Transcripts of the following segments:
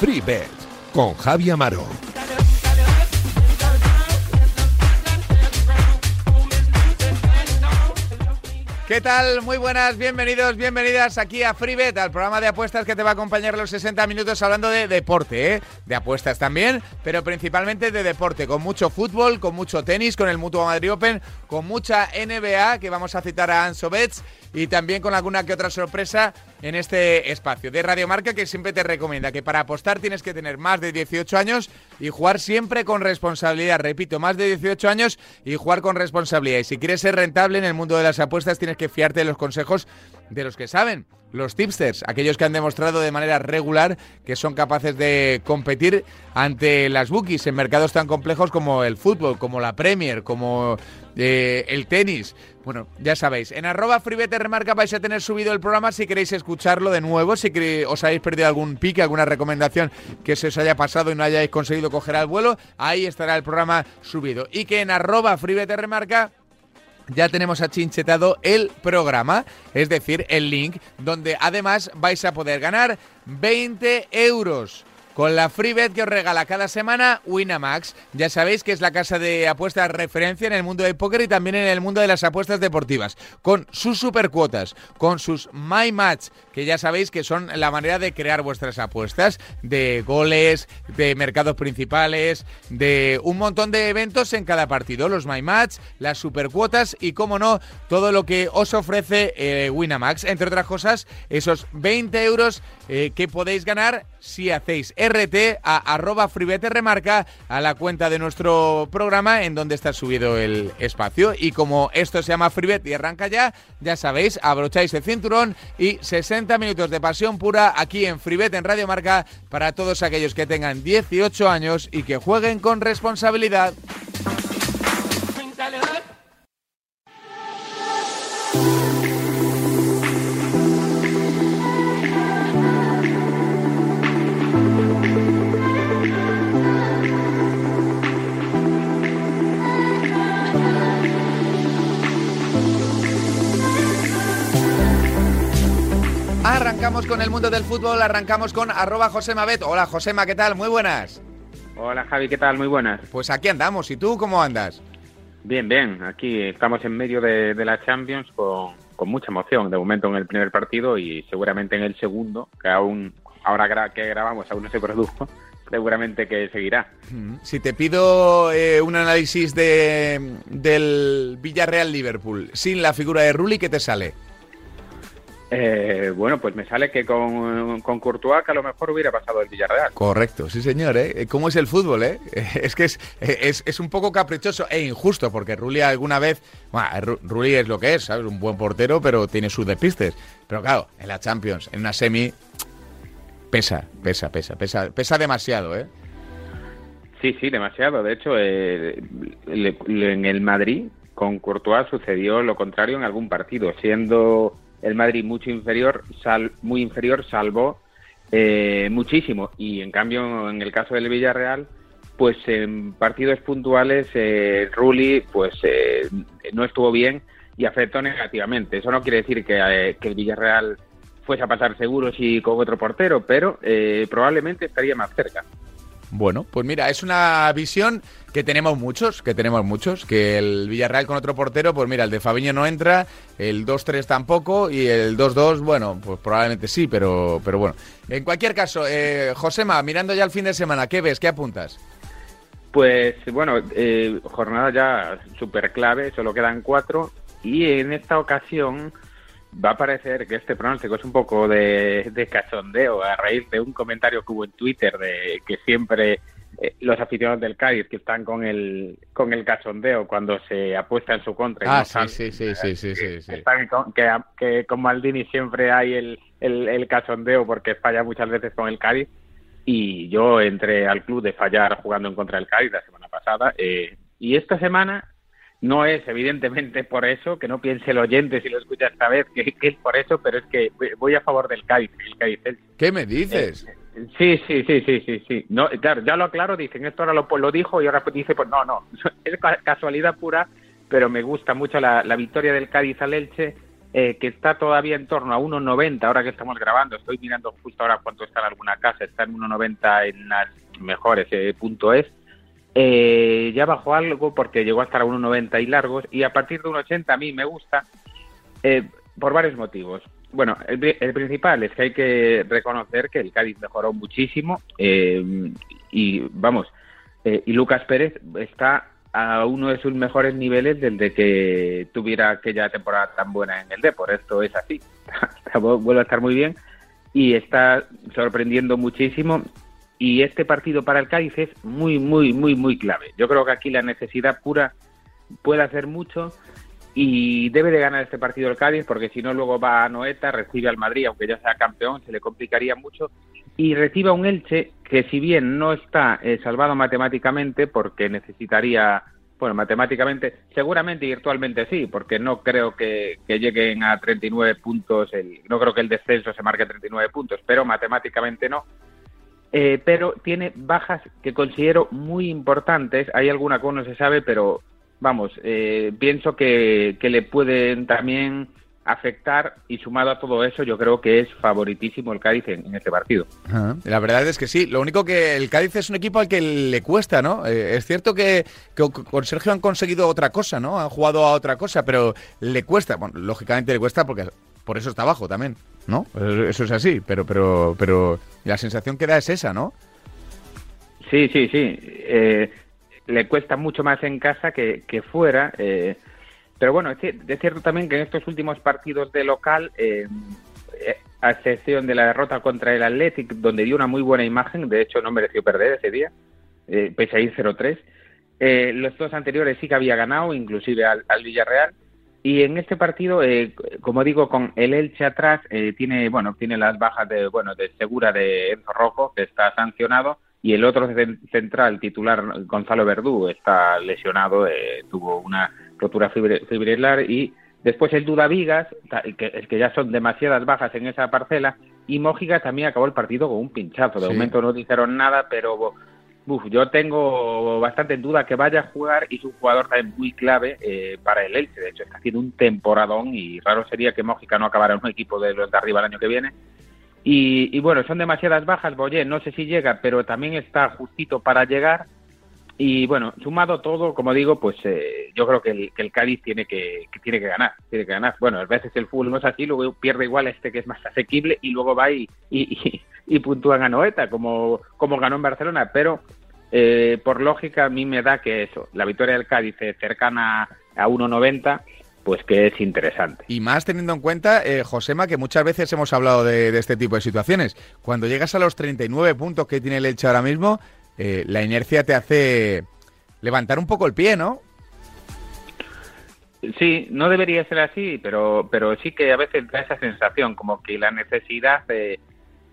Free Bet con Javi Amaro. ¿Qué tal? Muy buenas, bienvenidos, bienvenidas aquí a FreeBet, al programa de apuestas que te va a acompañar los 60 minutos hablando de deporte, ¿eh? de apuestas también, pero principalmente de deporte, con mucho fútbol, con mucho tenis, con el Mutuo Madrid Open, con mucha NBA, que vamos a citar a Anso Betts, y también con alguna que otra sorpresa en este espacio de Radio Marca que siempre te recomienda que para apostar tienes que tener más de 18 años y jugar siempre con responsabilidad. Repito, más de 18 años y jugar con responsabilidad. Y si quieres ser rentable en el mundo de las apuestas tienes que fiarte de los consejos de los que saben los tipsters, aquellos que han demostrado de manera regular que son capaces de competir ante las bookies en mercados tan complejos como el fútbol, como la Premier, como eh, el tenis. Bueno, ya sabéis, en arroba remarca vais a tener subido el programa si queréis escucharlo de nuevo, si os habéis perdido algún pique, alguna recomendación que se os haya pasado y no hayáis conseguido coger al vuelo, ahí estará el programa subido. Y que en arroba remarca ya tenemos achinchetado el programa, es decir, el link, donde además vais a poder ganar 20 euros con la free bet que os regala cada semana Winamax. Ya sabéis que es la casa de apuestas referencia en el mundo del póker y también en el mundo de las apuestas deportivas. Con sus supercuotas, con sus My Match, que ya sabéis que son la manera de crear vuestras apuestas, de goles, de mercados principales, de un montón de eventos en cada partido. Los My Match, las supercuotas y, como no, todo lo que os ofrece eh, Winamax. Entre otras cosas, esos 20 euros eh, que podéis ganar si hacéis RT a arroba remarca a la cuenta de nuestro programa en donde está subido el espacio. Y como esto se llama Freebet y arranca ya, ya sabéis, abrocháis el cinturón y 60 minutos de pasión pura aquí en Freebet en Radio Marca para todos aquellos que tengan 18 años y que jueguen con responsabilidad. Arrancamos con el mundo del fútbol, arrancamos con arroba Josema Bet. Hola Josema, ¿qué tal? Muy buenas. Hola Javi, ¿qué tal? Muy buenas. Pues aquí andamos, ¿y tú cómo andas? Bien, bien, aquí estamos en medio de, la Champions con, mucha emoción, de momento en el primer partido y seguramente en el segundo, que aún, ahora que grabamos aún no se produjo, seguramente que seguirá. Si te pido eh, un análisis de, del Villarreal-Liverpool sin la figura de Rulli, ¿qué te sale? Eh, bueno, pues me sale que con, con Courtois que a lo mejor hubiera pasado el Villarreal. Correcto, sí señor. ¿eh? ¿Cómo es el fútbol? Eh? Es que es, es, un poco caprichoso e injusto porque Rulli alguna vez... Bueno, Rulli es lo que es, ¿sabes? Un buen portero, pero tiene sus despistes. Pero claro, en la Champions, en una semi, pesa, pesa, pesa, pesa, pesa demasiado, ¿eh? Sí, sí, demasiado. De hecho, eh, en el Madrid con Courtois sucedió lo contrario en algún partido, siendo el Madrid mucho inferior, sal, muy inferior, salvó eh, muchísimo. Y en cambio, en el caso del Villarreal, pues en partidos puntuales, eh, Rulli pues eh, no estuvo bien y afectó negativamente. Eso no quiere decir que, eh, el Villarreal fuese a pasar seguro si con otro portero, pero probablemente estaría más cerca. Bueno, pues mira, es una visión que tenemos muchos, que tenemos muchos, que el Villarreal con otro portero, pues mira, el de Fabiño no entra, el 2-3 tampoco y el 2-2, bueno, pues probablemente sí, pero, pero bueno. En cualquier caso, eh, Josema, mirando ya el fin de semana, ¿qué ves? ¿Qué apuntas? Pues bueno, eh, jornada ya súper clave, solo quedan cuatro y en esta ocasión va a parecer que este pronóstico es un poco de, cachondeo a raíz de un comentario que hubo en Twitter de que siempre eh, los aficionados del Cádiz que están con el con el cachondeo cuando se apuesta en su contra. Ah, sí, sí, sí, sí, sí, sí, Están con, que, que, con Maldini siempre hay el, el, cachondeo porque falla muchas veces con el Cádiz y yo entré al club de fallar jugando en contra del Cádiz la semana pasada eh, y esta semana no es evidentemente por eso, que no piense el oyente si lo escucha esta vez, que, es por eso, pero es que voy a favor del Cádiz, el Cádiz ¿Qué me dices? Sí, sí, sí, sí, sí, sí. No, claro, ya lo aclaro, dicen, esto ahora lo, lo dijo y ahora dice, pues no, no, es casualidad pura, pero me gusta mucho la, victoria del Cádiz al Elche, eh, que está todavía en torno a 1,90, ahora que estamos grabando, estoy mirando justo ahora cuánto está en alguna casa, está en 1,90 en las mejores, eh, punto es, eh, ya bajó algo porque llegó a estar a 1,90 y largos, y a partir de 1,80 a mí me gusta, eh, por varios motivos. Bueno, el, principal es que hay que reconocer que el Cádiz mejoró muchísimo eh, y vamos, eh, y Lucas Pérez está a uno de sus mejores niveles desde que tuviera aquella temporada tan buena en el Depor. Esto es así, vuelve a estar muy bien y está sorprendiendo muchísimo. Y este partido para el Cádiz es muy, muy, muy, muy clave. Yo creo que aquí la necesidad pura puede hacer mucho y debe de ganar este partido el Cádiz porque si no luego va a Noeta, recibe al Madrid, aunque ya sea campeón, se le complicaría mucho y recibe a un Elche que si bien no está eh, salvado matemáticamente porque necesitaría, bueno, matemáticamente, seguramente virtualmente sí, porque no creo que, lleguen a 39 puntos, el, no creo que el descenso se marque 39 puntos, pero matemáticamente no. Eh, pero tiene bajas que considero muy importantes. Hay alguna que no se sabe, pero vamos, eh, pienso que, le pueden también afectar y sumado a todo eso yo creo que es favoritísimo el Cádiz en, este partido. La verdad es que sí, lo único que el Cádiz es un equipo al que le cuesta, ¿no? Eh, es cierto que, con Sergio han conseguido otra cosa, ¿no? Han jugado a otra cosa, pero le cuesta, bueno, lógicamente le cuesta porque por eso está abajo también, ¿no? Eso es así, pero pero pero la sensación que da es esa, ¿no? Sí, sí, sí. Eh, le cuesta mucho más en casa que, fuera. Eh, pero bueno, es, cierto también que en estos últimos partidos de local, eh, eh, a excepción de la derrota contra el Athletic, donde dio una muy buena imagen, de hecho no mereció perder ese día, pese a ir 0-3, los dos anteriores sí que había ganado, inclusive al, Villarreal. Y en este partido, como digo, con el Elche atrás, tiene bueno tiene las bajas de bueno de Segura de Enzo Rojo, que está sancionado, y el otro central titular, Gonzalo Verdú, está lesionado, eh, tuvo una rotura fibrilar y después el Duda Vigas, que, es que ya son demasiadas bajas en esa parcela, y Mójica también acabó el partido con un pinchazo. De momento no dijeron nada, pero yo tengo bastante duda que vaya a jugar y es un jugador también muy clave eh, para el Elche. De hecho, está haciendo un temporadón y raro sería que Mójica no acabara en un equipo de los de arriba el año que viene. Y, bueno, son demasiadas bajas, Boyé, no sé si llega, pero también está justito para llegar. Y bueno, sumado todo, como digo, pues eh, yo creo que el, que el Cádiz tiene que, tiene que ganar, tiene que ganar. Bueno, a veces el fútbol no es así, luego pierde igual este que es más asequible y luego va y, y, puntúan a Noeta, como, como ganó en Barcelona. Pero eh, por lógica a mí me da que eso, la victoria del Cádiz es cercana a 1.90 pues que es interesante. Y más teniendo en cuenta, eh, Josema, que muchas veces hemos hablado de, este tipo de situaciones. Cuando llegas a los 39 puntos que tiene el Elche ahora mismo, eh, la inercia te hace levantar un poco el pie, ¿no? Sí, no debería ser así, pero, pero sí que a veces da esa sensación, como que la necesidad eh,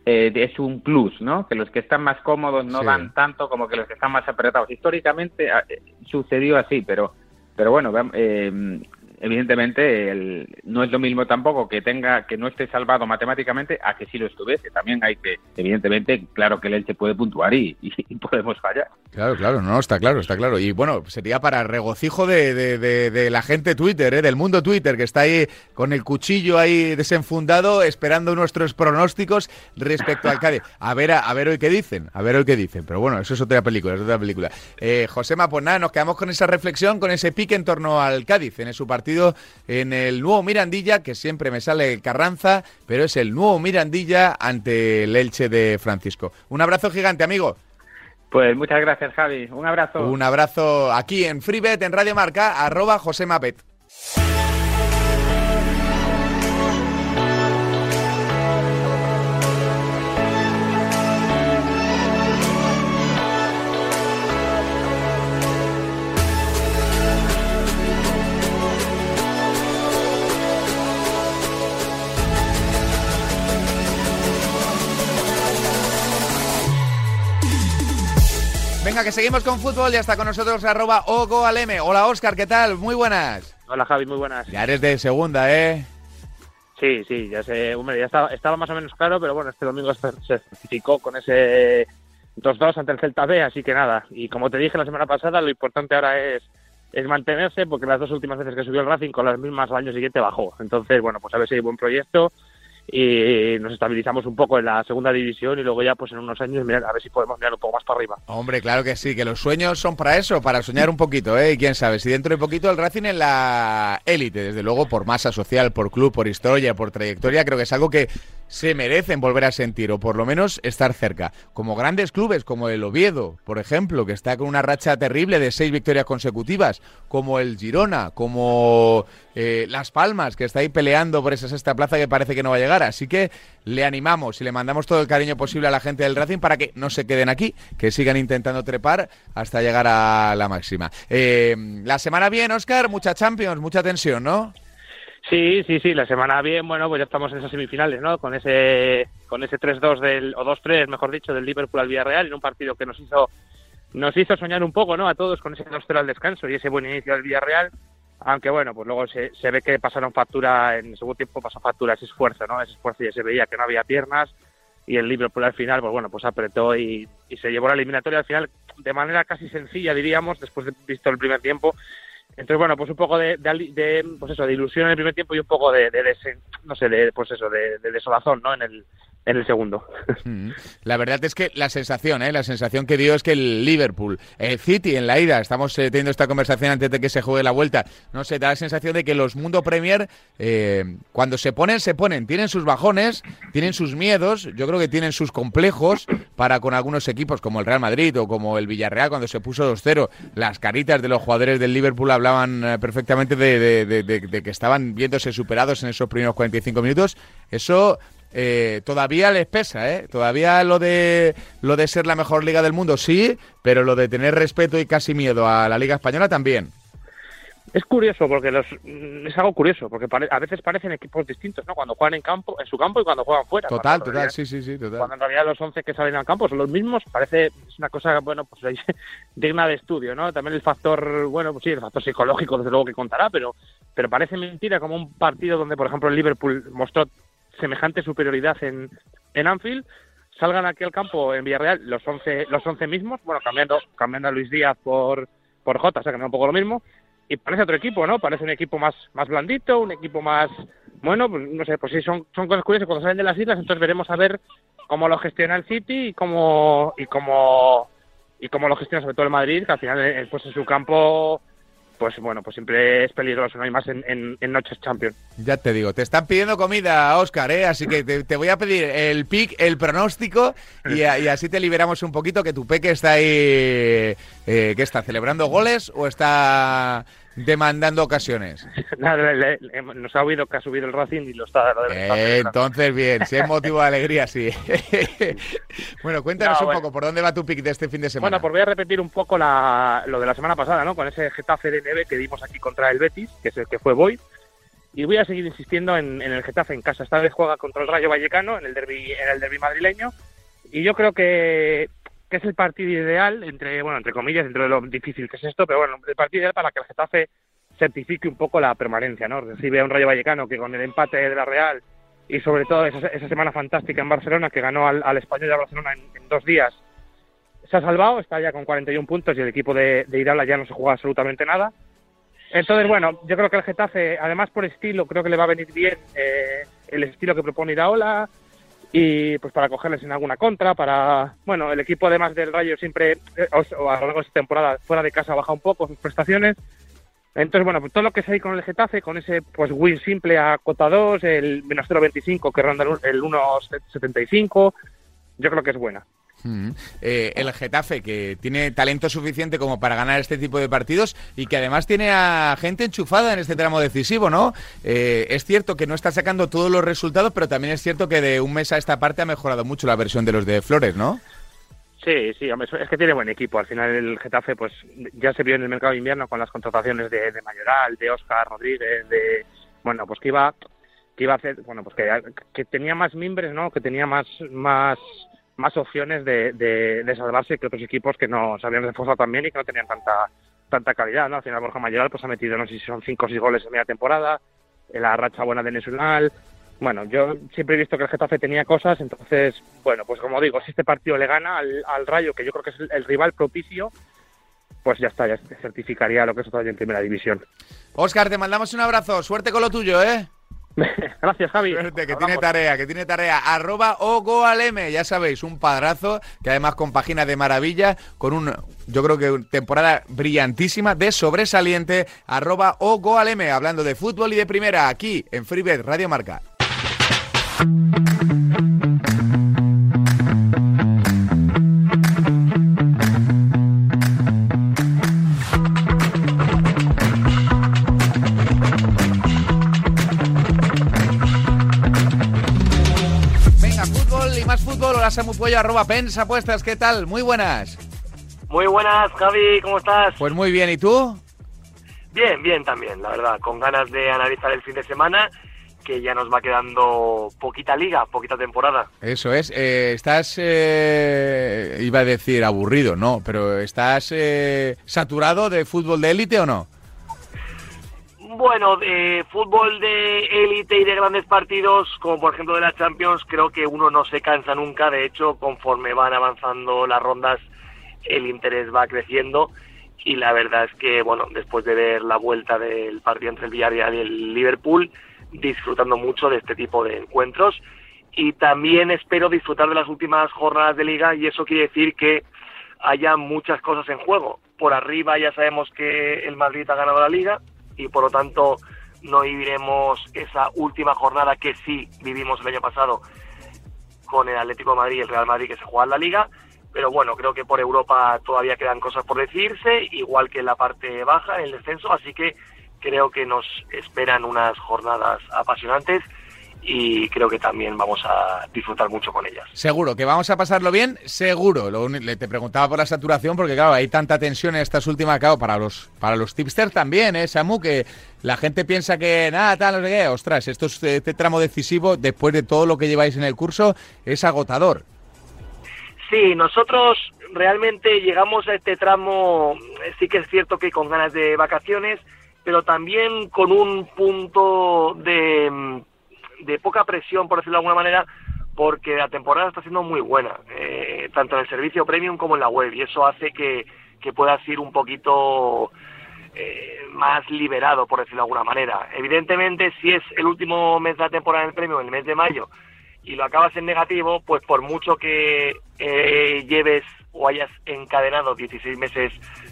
es un plus, ¿no? Que los que están más cómodos no dan tanto como que los que están más apretados. Históricamente ah, sucedió así, pero, pero bueno, eh, evidentemente el, no es lo mismo tampoco que tenga que no esté salvado matemáticamente a que sí lo estuviese. También hay que, evidentemente, claro que el Elche puede puntuar y, podemos fallar. Claro, claro, no, está claro, está claro. Y bueno, sería para regocijo de, de, la gente Twitter, ¿eh? del mundo Twitter, que está ahí con el cuchillo ahí desenfundado, esperando nuestros pronósticos respecto al Cádiz. A ver, a, ver hoy qué dicen, a ver hoy qué dicen. Pero bueno, eso es otra película, es otra película. Eh, Josema, pues nada, nos quedamos con esa reflexión, con ese pique en torno al Cádiz en su partido en el nuevo Mirandilla, que siempre me sale Carranza, pero es el nuevo Mirandilla ante el Elche de Francisco. Un abrazo gigante, amigo. Pues muchas gracias, Javi. Un abrazo. Un abrazo aquí en FreeBet, en Radio Marca, arroba José Mapet. Venga, que seguimos con fútbol. Ya está con nosotros arroba Aleme. Hola, Oscar, ¿qué tal? Muy buenas. Hola, Javi, muy buenas. Ya eres de segunda, ¿eh? Sí, sí, ya sé, hombre, ya estaba, estaba más o menos claro, pero bueno, este domingo se certificó con ese 2-2 ante el Celta B, así que nada. Y como te dije la semana pasada, lo importante ahora es, es mantenerse, porque las dos últimas veces que subió el Racing con las mismas al año siguiente bajó. Entonces, bueno, pues a ver si hay buen proyecto y nos estabilizamos un poco en la segunda división y luego ya pues en unos años mirar, a ver si podemos mirar un poco más para arriba. Hombre, claro que sí, que los sueños son para eso, para soñar un poquito, ¿eh? Y quién sabe, si dentro de poquito el Racing en la élite, desde luego por masa social, por club, por historia, por trayectoria, creo que es algo que se merecen volver a sentir o por lo menos estar cerca. Como grandes clubes como el Oviedo, por ejemplo, que está con una racha terrible de seis victorias consecutivas, como el Girona, como eh, Las Palmas, que está ahí peleando por esa sexta plaza que parece que no va a llegar. Así que le animamos y le mandamos todo el cariño posible a la gente del Racing para que no se queden aquí, que sigan intentando trepar hasta llegar a la máxima. Eh, la semana bien, Oscar, mucha Champions, mucha tensión, ¿no? Sí, sí, sí, la semana bien, bueno, pues ya estamos en esas semifinales, ¿no? Con ese con ese 3-2 del o 2-3, mejor dicho, del Liverpool al Villarreal en un partido que nos hizo nos hizo soñar un poco, ¿no? A todos con ese 2-0 al descanso y ese buen inicio del Villarreal, aunque bueno, pues luego se, ve que pasaron factura en el segundo tiempo pasó factura ese esfuerzo, ¿no? Ese esfuerzo y se veía que no había piernas y el Liverpool al final, pues bueno, pues apretó y, y se llevó la eliminatoria al final de manera casi sencilla, diríamos, después de visto el primer tiempo entonces, bueno, pues un poco de, de, pues eso, de ilusión en el primer tiempo y un poco de, de, no sé, de, pues eso, de, desolazón, ¿no? En el, en el segundo. Mm. La verdad es que la sensación, ¿eh? la sensación que dio es que el Liverpool, el City en la ida, estamos eh, teniendo esta conversación antes de que se juegue la vuelta, no sé, da la sensación de que los Mundo Premier, eh, cuando se ponen, se ponen, tienen sus bajones, tienen sus miedos, yo creo que tienen sus complejos para con algunos equipos como el Real Madrid o como el Villarreal cuando se puso 2-0, las caritas de los jugadores del Liverpool hablaban eh, perfectamente de, de que estaban viéndose superados en esos primeros 45 minutos, eso eh, todavía les pesa, ¿eh? Todavía lo de lo de ser la mejor liga del mundo sí, pero lo de tener respeto y casi miedo a la liga española también. Es curioso porque los mm, es algo curioso porque a veces parecen equipos distintos, ¿no? Cuando juegan en campo, en su campo y cuando juegan fuera. Total, total, sí, sí, sí, total. Cuando en realidad los 11 que salen al campo son los mismos, parece es una cosa bueno, pues digna de estudio, ¿no? También el factor, bueno, pues sí, el factor psicológico desde luego que contará, pero pero parece mentira como un partido donde por ejemplo el Liverpool mostró semejante superioridad en, en Anfield, salgan aquí al campo en Villarreal los 11, los 11 mismos, bueno, cambiando, cambiando a Luis Díaz por, por Jota, o sea, que no un poco lo mismo, y parece otro equipo, ¿no? Parece un equipo más, más blandito, un equipo más, bueno, pues no sé, pues sí, son, son cosas curiosas cuando salen de las islas, entonces veremos a ver cómo lo gestiona el City y cómo, y cómo, y cómo lo gestiona sobre todo el Madrid, que al final, eh, pues en su campo pues bueno, pues siempre es peligroso, no hay más en, Noches Champions. Ya te digo, te están pidiendo comida, Oscar, ¿eh? así que te, voy a pedir el pick, el pronóstico y, así te liberamos un poquito que tu peque está ahí, eh, que está celebrando goles o está demandando ocasiones. nos ha oído que ha subido el Racing y lo está. entonces, bien, si es motivo de alegría, sí. bueno, cuéntanos un poco, ¿por dónde va tu pick de este fin de semana? Bueno, pues voy a repetir un poco lo de la semana pasada, ¿no? Con ese Getafe de neve que dimos aquí contra el Betis, que es el que fue Boy. Y voy a seguir insistiendo en, el Getafe en casa. Esta vez juega contra el Rayo Vallecano en el derby, en el derby madrileño. Y yo creo que que es el partido ideal, entre, bueno, entre comillas, dentro de lo difícil que es esto, pero bueno, el partido ideal para que el Getafe certifique un poco la permanencia, ¿no? Recibe a un Rayo Vallecano que con el empate de la Real y sobre todo esa, semana fantástica en Barcelona que ganó al, Español de Barcelona en, dos días, se ha salvado, está ya con 41 puntos y el equipo de, de ya no se juega absolutamente nada. Entonces, bueno, yo creo que el Getafe, además por estilo, creo que le va a venir bien eh, el estilo que propone Iraola, y pues para cogerles en alguna contra, para, bueno, el equipo además del Rayo siempre, eh, o, a lo largo de esta temporada, fuera de casa baja un poco sus prestaciones. Entonces, bueno, pues todo lo que se hay con el Getafe, con ese pues win simple a cota 2, el menos 0.25 que ronda el 1.75, yo creo que es buena. Eh, el Getafe, que tiene talento suficiente como para ganar este tipo de partidos y que además tiene a gente enchufada en este tramo decisivo, ¿no? Eh, es cierto que no está sacando todos los resultados, pero también es cierto que de un mes a esta parte ha mejorado mucho la versión de los de Flores, ¿no? Sí, sí, es que tiene buen equipo. Al final el Getafe, pues ya se vio en el mercado de invierno con las contrataciones de, Mayoral, de Oscar Rodríguez, de bueno, pues que iba que iba a hacer, bueno, pues que, tenía más mimbres, ¿no? Que tenía más más más opciones de, de, salvarse que otros equipos que no se habían reforzado tan bien y que no tenían tanta tanta calidad, ¿no? Al final Borja Mayoral pues ha metido, no sé si son cinco o seis goles en media temporada, en la racha buena de Nacional, Bueno, yo siempre he visto que el Getafe tenía cosas, entonces, bueno, pues como digo, si este partido le gana al, Rayo, que yo creo que es el, rival propicio, pues ya está, ya certificaría lo que es otro en primera división. Oscar, te mandamos un abrazo. Suerte con lo tuyo, ¿eh? Gracias, Javi. Suerte, que tiene tarea, que tiene tarea. Arroba Ogoaleme, ya sabéis, un padrazo que además compagina de maravilla con un, yo creo que temporada brillantísima de sobresaliente. Arroba Ogoaleme, hablando de fútbol y de primera aquí en Freebet Radio Marca. Samu Pollo, arroba Pens Apuestas, ¿qué tal? Muy buenas. Muy buenas, Javi, ¿cómo estás? Pues muy bien, ¿y tú? Bien, bien también, la verdad, con ganas de analizar el fin de semana, que ya nos va quedando poquita liga, poquita temporada. Eso es. Eh, estás, eh, iba a decir aburrido, no, pero ¿estás eh, saturado de fútbol de élite o no? Bueno, de fútbol de élite y de grandes partidos, como por ejemplo de la Champions, creo que uno no se cansa nunca. De hecho, conforme van avanzando las rondas, el interés va creciendo. Y la verdad es que, bueno, después de ver la vuelta del partido entre el Villarreal y el Liverpool, disfrutando mucho de este tipo de encuentros. Y también espero disfrutar de las últimas jornadas de liga y eso quiere decir que haya muchas cosas en juego. Por arriba ya sabemos que el Madrid ha ganado la liga y por lo tanto no viviremos esa última jornada que sí vivimos el año pasado con el Atlético de Madrid y el Real Madrid que se juega en la liga. Pero bueno, creo que por Europa todavía quedan cosas por decirse, igual que en la parte baja, en el descenso, así que creo que nos esperan unas jornadas apasionantes y creo que también vamos a disfrutar mucho con ellas. Seguro, que vamos a pasarlo bien, seguro. Lo, le- te preguntaba por la saturación porque claro, hay tanta tensión en estas últimas, claro, para los para los tipsters también, ¿eh, Samu? Que la gente piensa que nada, tal, no sé qué. Ostras, esto es, este tramo decisivo, después de todo lo que lleváis en el curso, es agotador. Sí, nosotros realmente llegamos a este tramo, sí que es cierto que con ganas de vacaciones, pero también con un punto de, mm, de poca presión, por decirlo de alguna manera, porque la temporada está siendo muy buena, eh, tanto en el servicio premium como en la web, y eso hace que, que puedas ir un poquito eh, más liberado, por decirlo de alguna manera. Evidentemente, si es el último mes de la temporada en el premio, en el mes de mayo, y lo acabas en negativo, pues por mucho que eh, lleves o hayas encadenado 16 meses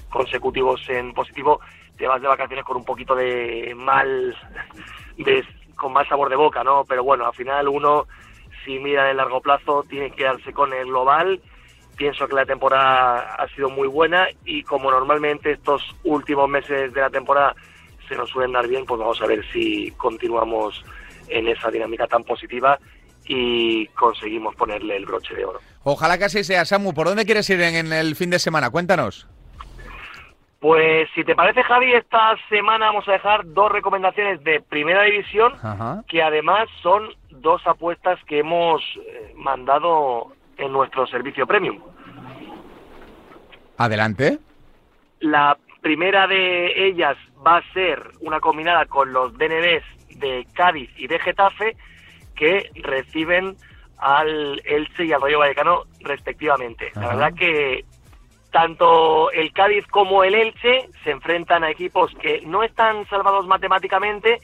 consecutivos en positivo, te vas de vacaciones con un poquito de mal, de, con mal sabor de boca, ¿no? Pero bueno, al final uno, si mira el largo plazo, tiene que quedarse con el global. Pienso que la temporada ha sido muy buena y como normalmente estos últimos meses de la temporada se nos suelen dar bien, pues vamos a ver si continuamos en esa dinámica tan positiva y conseguimos ponerle el broche de oro. Ojalá que así sea, Samu. ¿Por dónde quieres ir en el fin de semana? Cuéntanos. Pues si te parece, Javi, esta semana vamos a dejar dos recomendaciones de primera división, Ajá. que además son dos apuestas que hemos eh, mandado en nuestro servicio premium. Adelante. La primera de ellas va a ser una combinada con los DNDs de Cádiz y de Getafe, que reciben al Elche y al Rayo Vallecano respectivamente. La verdad que tanto el Cádiz como el Elche se enfrentan a equipos que no están salvados matemáticamente.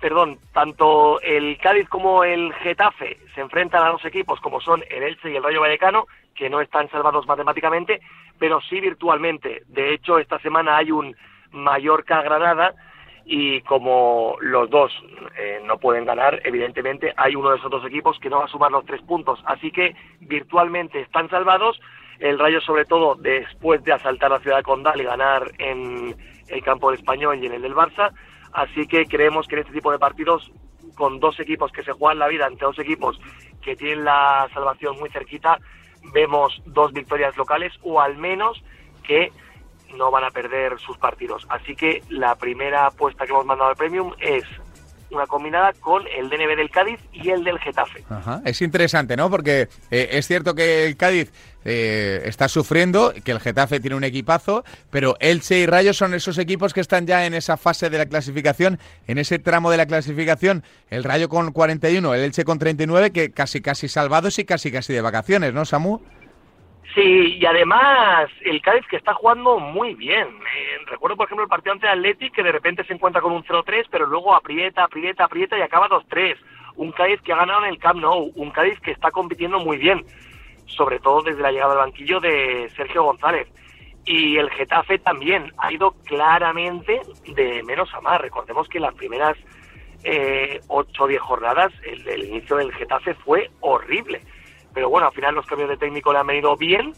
Perdón, tanto el Cádiz como el Getafe se enfrentan a dos equipos como son el Elche y el Rayo Vallecano, que no están salvados matemáticamente, pero sí virtualmente. De hecho, esta semana hay un Mallorca-Granada y como los dos eh, no pueden ganar, evidentemente hay uno de esos dos equipos que no va a sumar los tres puntos. Así que virtualmente están salvados. El Rayo, sobre todo, después de asaltar la ciudad de Condal y ganar en el campo del Español y en el del Barça. Así que creemos que en este tipo de partidos, con dos equipos que se juegan la vida entre dos equipos que tienen la salvación muy cerquita, vemos dos victorias locales o al menos que no van a perder sus partidos. Así que la primera apuesta que hemos mandado al Premium es una combinada con el DNB del Cádiz y el del Getafe. Es interesante, ¿no? Porque eh, es cierto que el Cádiz eh, está sufriendo, que el Getafe tiene un equipazo, pero Elche y Rayo son esos equipos que están ya en esa fase de la clasificación, en ese tramo de la clasificación, el Rayo con 41, el Elche con 39, que casi casi salvados y casi casi de vacaciones, ¿no, Samu? Sí, y además el Cádiz que está jugando muy bien. Eh, recuerdo, por ejemplo, el partido ante Athletic que de repente se encuentra con un 0-3, pero luego aprieta, aprieta, aprieta y acaba 2-3. Un Cádiz que ha ganado en el Camp Nou, un Cádiz que está compitiendo muy bien, sobre todo desde la llegada al banquillo de Sergio González. Y el Getafe también ha ido claramente de menos a más. Recordemos que las primeras eh, 8 o 10 jornadas el, el inicio del Getafe fue horrible pero bueno, al final los cambios de técnico le han venido bien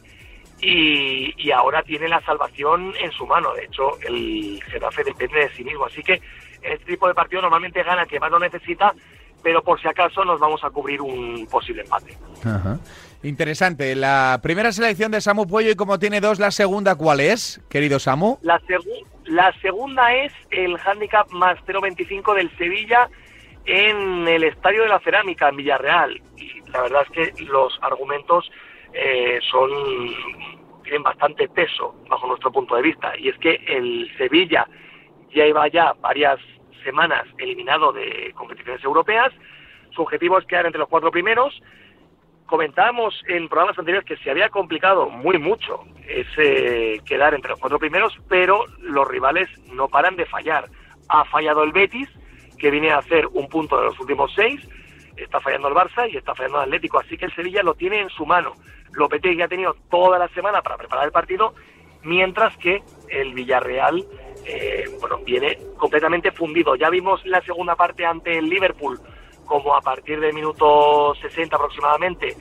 y, ahora tiene la salvación en su mano. De hecho, el Getafe depende de sí mismo. Así que este tipo de partido normalmente gana que más lo necesita, pero por si acaso nos vamos a cubrir un posible empate. Interesante. La primera selección de Samu Puello y como tiene dos, la segunda, ¿cuál es, querido Samu? La, la segunda es el handicap más 0.25 del Sevilla en el Estadio de la Cerámica, en Villarreal. Y la verdad es que los argumentos eh, son tienen bastante peso bajo nuestro punto de vista. Y es que el Sevilla ya iba ya varias semanas eliminado de competiciones europeas. Su objetivo es quedar entre los cuatro primeros. Comentábamos en programas anteriores que se había complicado muy mucho ese quedar entre los cuatro primeros, pero los rivales no paran de fallar. Ha fallado el Betis, que viene a hacer un punto de los últimos seis, está fallando el Barça y está fallando el Atlético, así que el Sevilla lo tiene en su mano. Lopetegui ha tenido toda la semana para preparar el partido, mientras que el Villarreal eh, bueno, viene completamente fundido. Ya vimos la segunda parte ante el Liverpool, como a partir del minuto 60 aproximadamente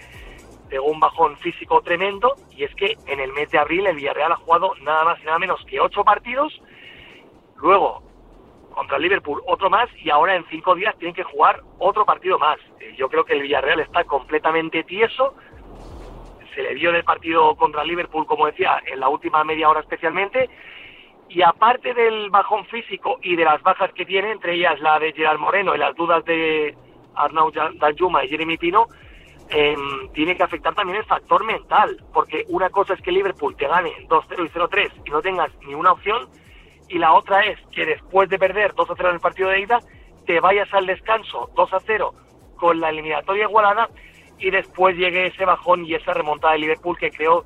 pegó un bajón físico tremendo, y es que en el mes de abril el Villarreal ha jugado nada más y nada menos que ocho partidos, luego contra Liverpool otro más y ahora en cinco días tienen que jugar otro partido más. Eh, yo creo que el Villarreal está completamente tieso. Se le vio en el partido contra Liverpool, como decía, en la última media hora especialmente. Y aparte del bajón físico y de las bajas que tiene, entre ellas la de Gerard Moreno y las dudas de Arnau Danjuma y Jeremy Pino, em, tiene que afectar también el factor mental, porque una cosa es que Liverpool te gane 2-0 y 0-3 y no tengas ni una opción, y la otra es que después de perder 2 a 0 en el partido de ida, te vayas al descanso 2 a 0 con la eliminatoria igualada y después llegue ese bajón y esa remontada de Liverpool que creo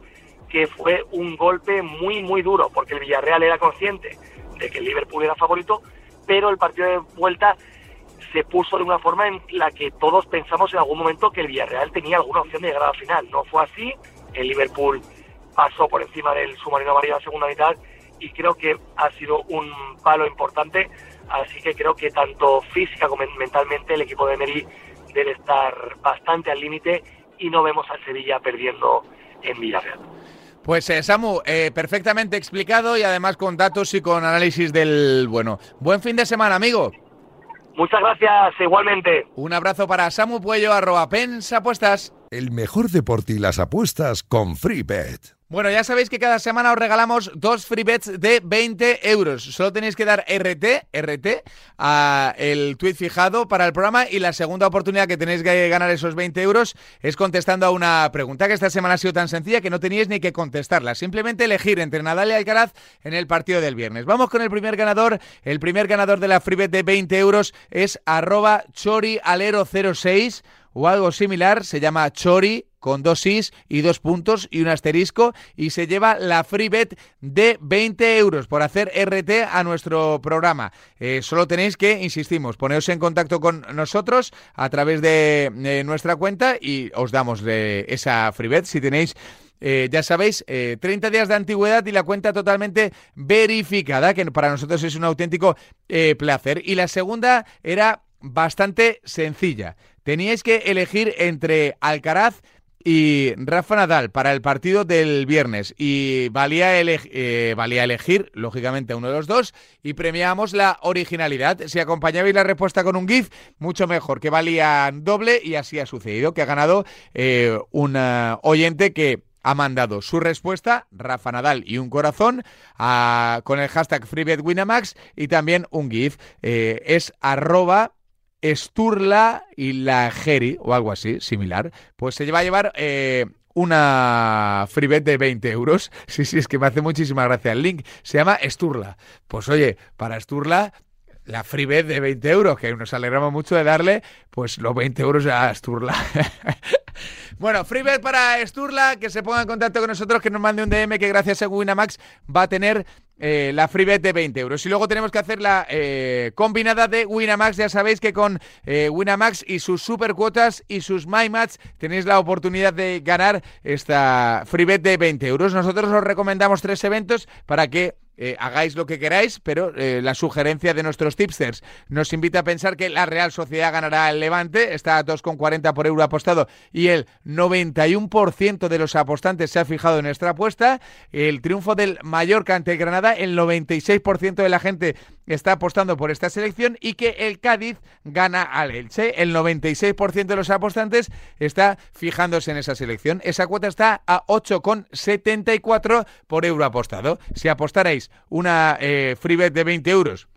que fue un golpe muy muy duro porque el Villarreal era consciente de que el Liverpool era favorito, pero el partido de vuelta se puso de una forma en la que todos pensamos en algún momento que el Villarreal tenía alguna opción de llegar a la final. No fue así, el Liverpool pasó por encima del submarino amarillo en la segunda mitad y creo que ha sido un palo importante, así que creo que tanto física como mentalmente el equipo de Meri debe estar bastante al límite y no vemos al Sevilla perdiendo en Villarreal. Pues eh, Samu, eh, perfectamente explicado y además con datos y con análisis del bueno. Buen fin de semana, amigo. Muchas gracias, igualmente. Un abrazo para Samu Puello, arroba pensapuestas. El mejor deporte y las apuestas con FreeBet. Bueno, ya sabéis que cada semana os regalamos dos free bets de 20 euros. Solo tenéis que dar RT, RT, a el tweet fijado para el programa y la segunda oportunidad que tenéis que ganar esos 20 euros es contestando a una pregunta que esta semana ha sido tan sencilla que no teníais ni que contestarla. Simplemente elegir entre Nadal y Alcaraz en el partido del viernes. Vamos con el primer ganador. El primer ganador de la free bet de 20 euros es arroba chorialero06 o algo similar. Se llama Chori con dos is y dos puntos y un asterisco y se lleva la free bet de 20 euros por hacer RT a nuestro programa. Eh, solo tenéis que, insistimos, poneros en contacto con nosotros a través de nuestra cuenta y os damos de esa free bet si tenéis eh, ya sabéis, 30 eh, días de antigüedad y la cuenta totalmente verificada, que para nosotros es un auténtico placer. Y la segunda era bastante sencilla. Teníais que elegir entre Alcaraz y Rafa Nadal para el partido del viernes. Y valía, eh, valía elegir, lógicamente, a uno de los dos y premiamos la originalidad. Si acompañabais la respuesta con un GIF, mucho mejor, que valía doble y así ha sucedido, que ha ganado eh, un eh, oyente que ha mandado su respuesta, Rafa Nadal y un corazón, con el hashtag FreeBetWinamax y también un GIF. es arroba Sturla y la Geri, o algo así, similar, pues se va a llevar eh, una free de 20 euros. Sí, sí, es que me hace muchísima gracia. El link se llama Sturla. Pues oye, para Sturla la free de 20 euros, que nos alegramos mucho de darle, pues los 20 euros a Sturla. bueno, free para Sturla, que se ponga en contacto con nosotros, que nos mande un DM, que gracias a Winamax va a tener eh, la free de 20 euros. Y luego tenemos que hacer la eh, combinada de Winamax. Ya sabéis que con eh, Winamax y sus super cuotas y sus My Match tenéis la oportunidad de ganar esta free de 20 euros. Nosotros os recomendamos tres eventos para que eh, hagáis lo que queráis, pero eh, la sugerencia de nuestros tipsters nos invita a pensar que la Real Sociedad ganará el Levante, está a 2,40 por euro apostado y el 91% de los apostantes se ha fijado en nuestra apuesta. El triunfo del Mallorca ante Granada, el 96% de la gente está apostando por esta selección y que el Cádiz gana al Elche. El 96% de los apostantes está fijándose en esa selección. Esa cuota está a 8,74 por euro apostado. Si apostarais una eh, free bet de 20 euros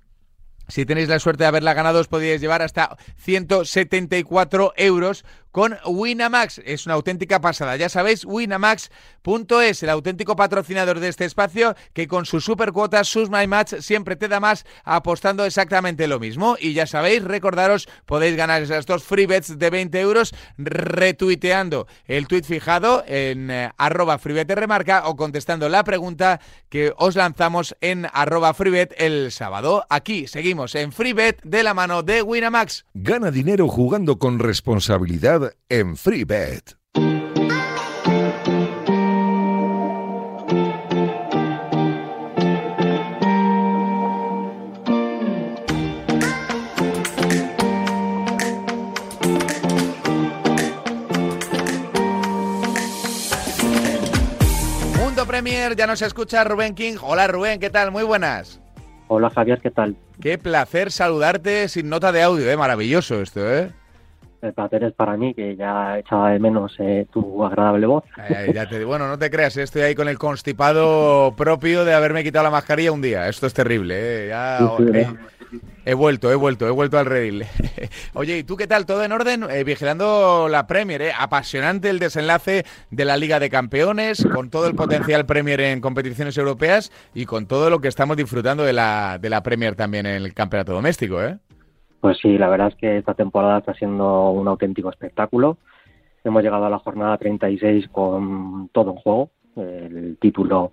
si tenéis la suerte de haberla ganado, os podéis llevar hasta 174 euros con Winamax. Es una auténtica pasada. Ya sabéis, winamax.es, el auténtico patrocinador de este espacio, que con sus supercuotas, sus My Match, siempre te da más apostando exactamente lo mismo. Y ya sabéis, recordaros, podéis ganar esas dos free bets de 20 euros retuiteando el tweet fijado en eh, arroba freebet remarca o contestando la pregunta que os lanzamos en arroba freebet el sábado. Aquí seguimos en freebet de la mano de Winamax. Gana dinero jugando con responsabilidad en FreeBet. Mundo Premier, ya nos escucha Rubén King. Hola Rubén, ¿qué tal? Muy buenas. Hola Javier, ¿qué tal? Qué placer saludarte sin nota de audio, ¿eh? Maravilloso esto, ¿eh? El placer es para mí, que ya echaba de menos eh, tu agradable voz. bueno, no te creas, estoy ahí con el constipado propio de haberme quitado la mascarilla un día. Esto es terrible, ¿eh? Ya, he vuelto, he vuelto, he vuelto al redil. Oye, ¿y tú qué tal? ¿Todo en orden? Eh, vigilando la Premier, ¿eh? Apasionante el desenlace de la Liga de Campeones, con todo el potencial Premier en competiciones europeas y con todo lo que estamos disfrutando de la, de la Premier también en el campeonato doméstico, ¿eh? Pues sí, la verdad es que esta temporada está siendo un auténtico espectáculo. Hemos llegado a la jornada 36 con todo en juego. El título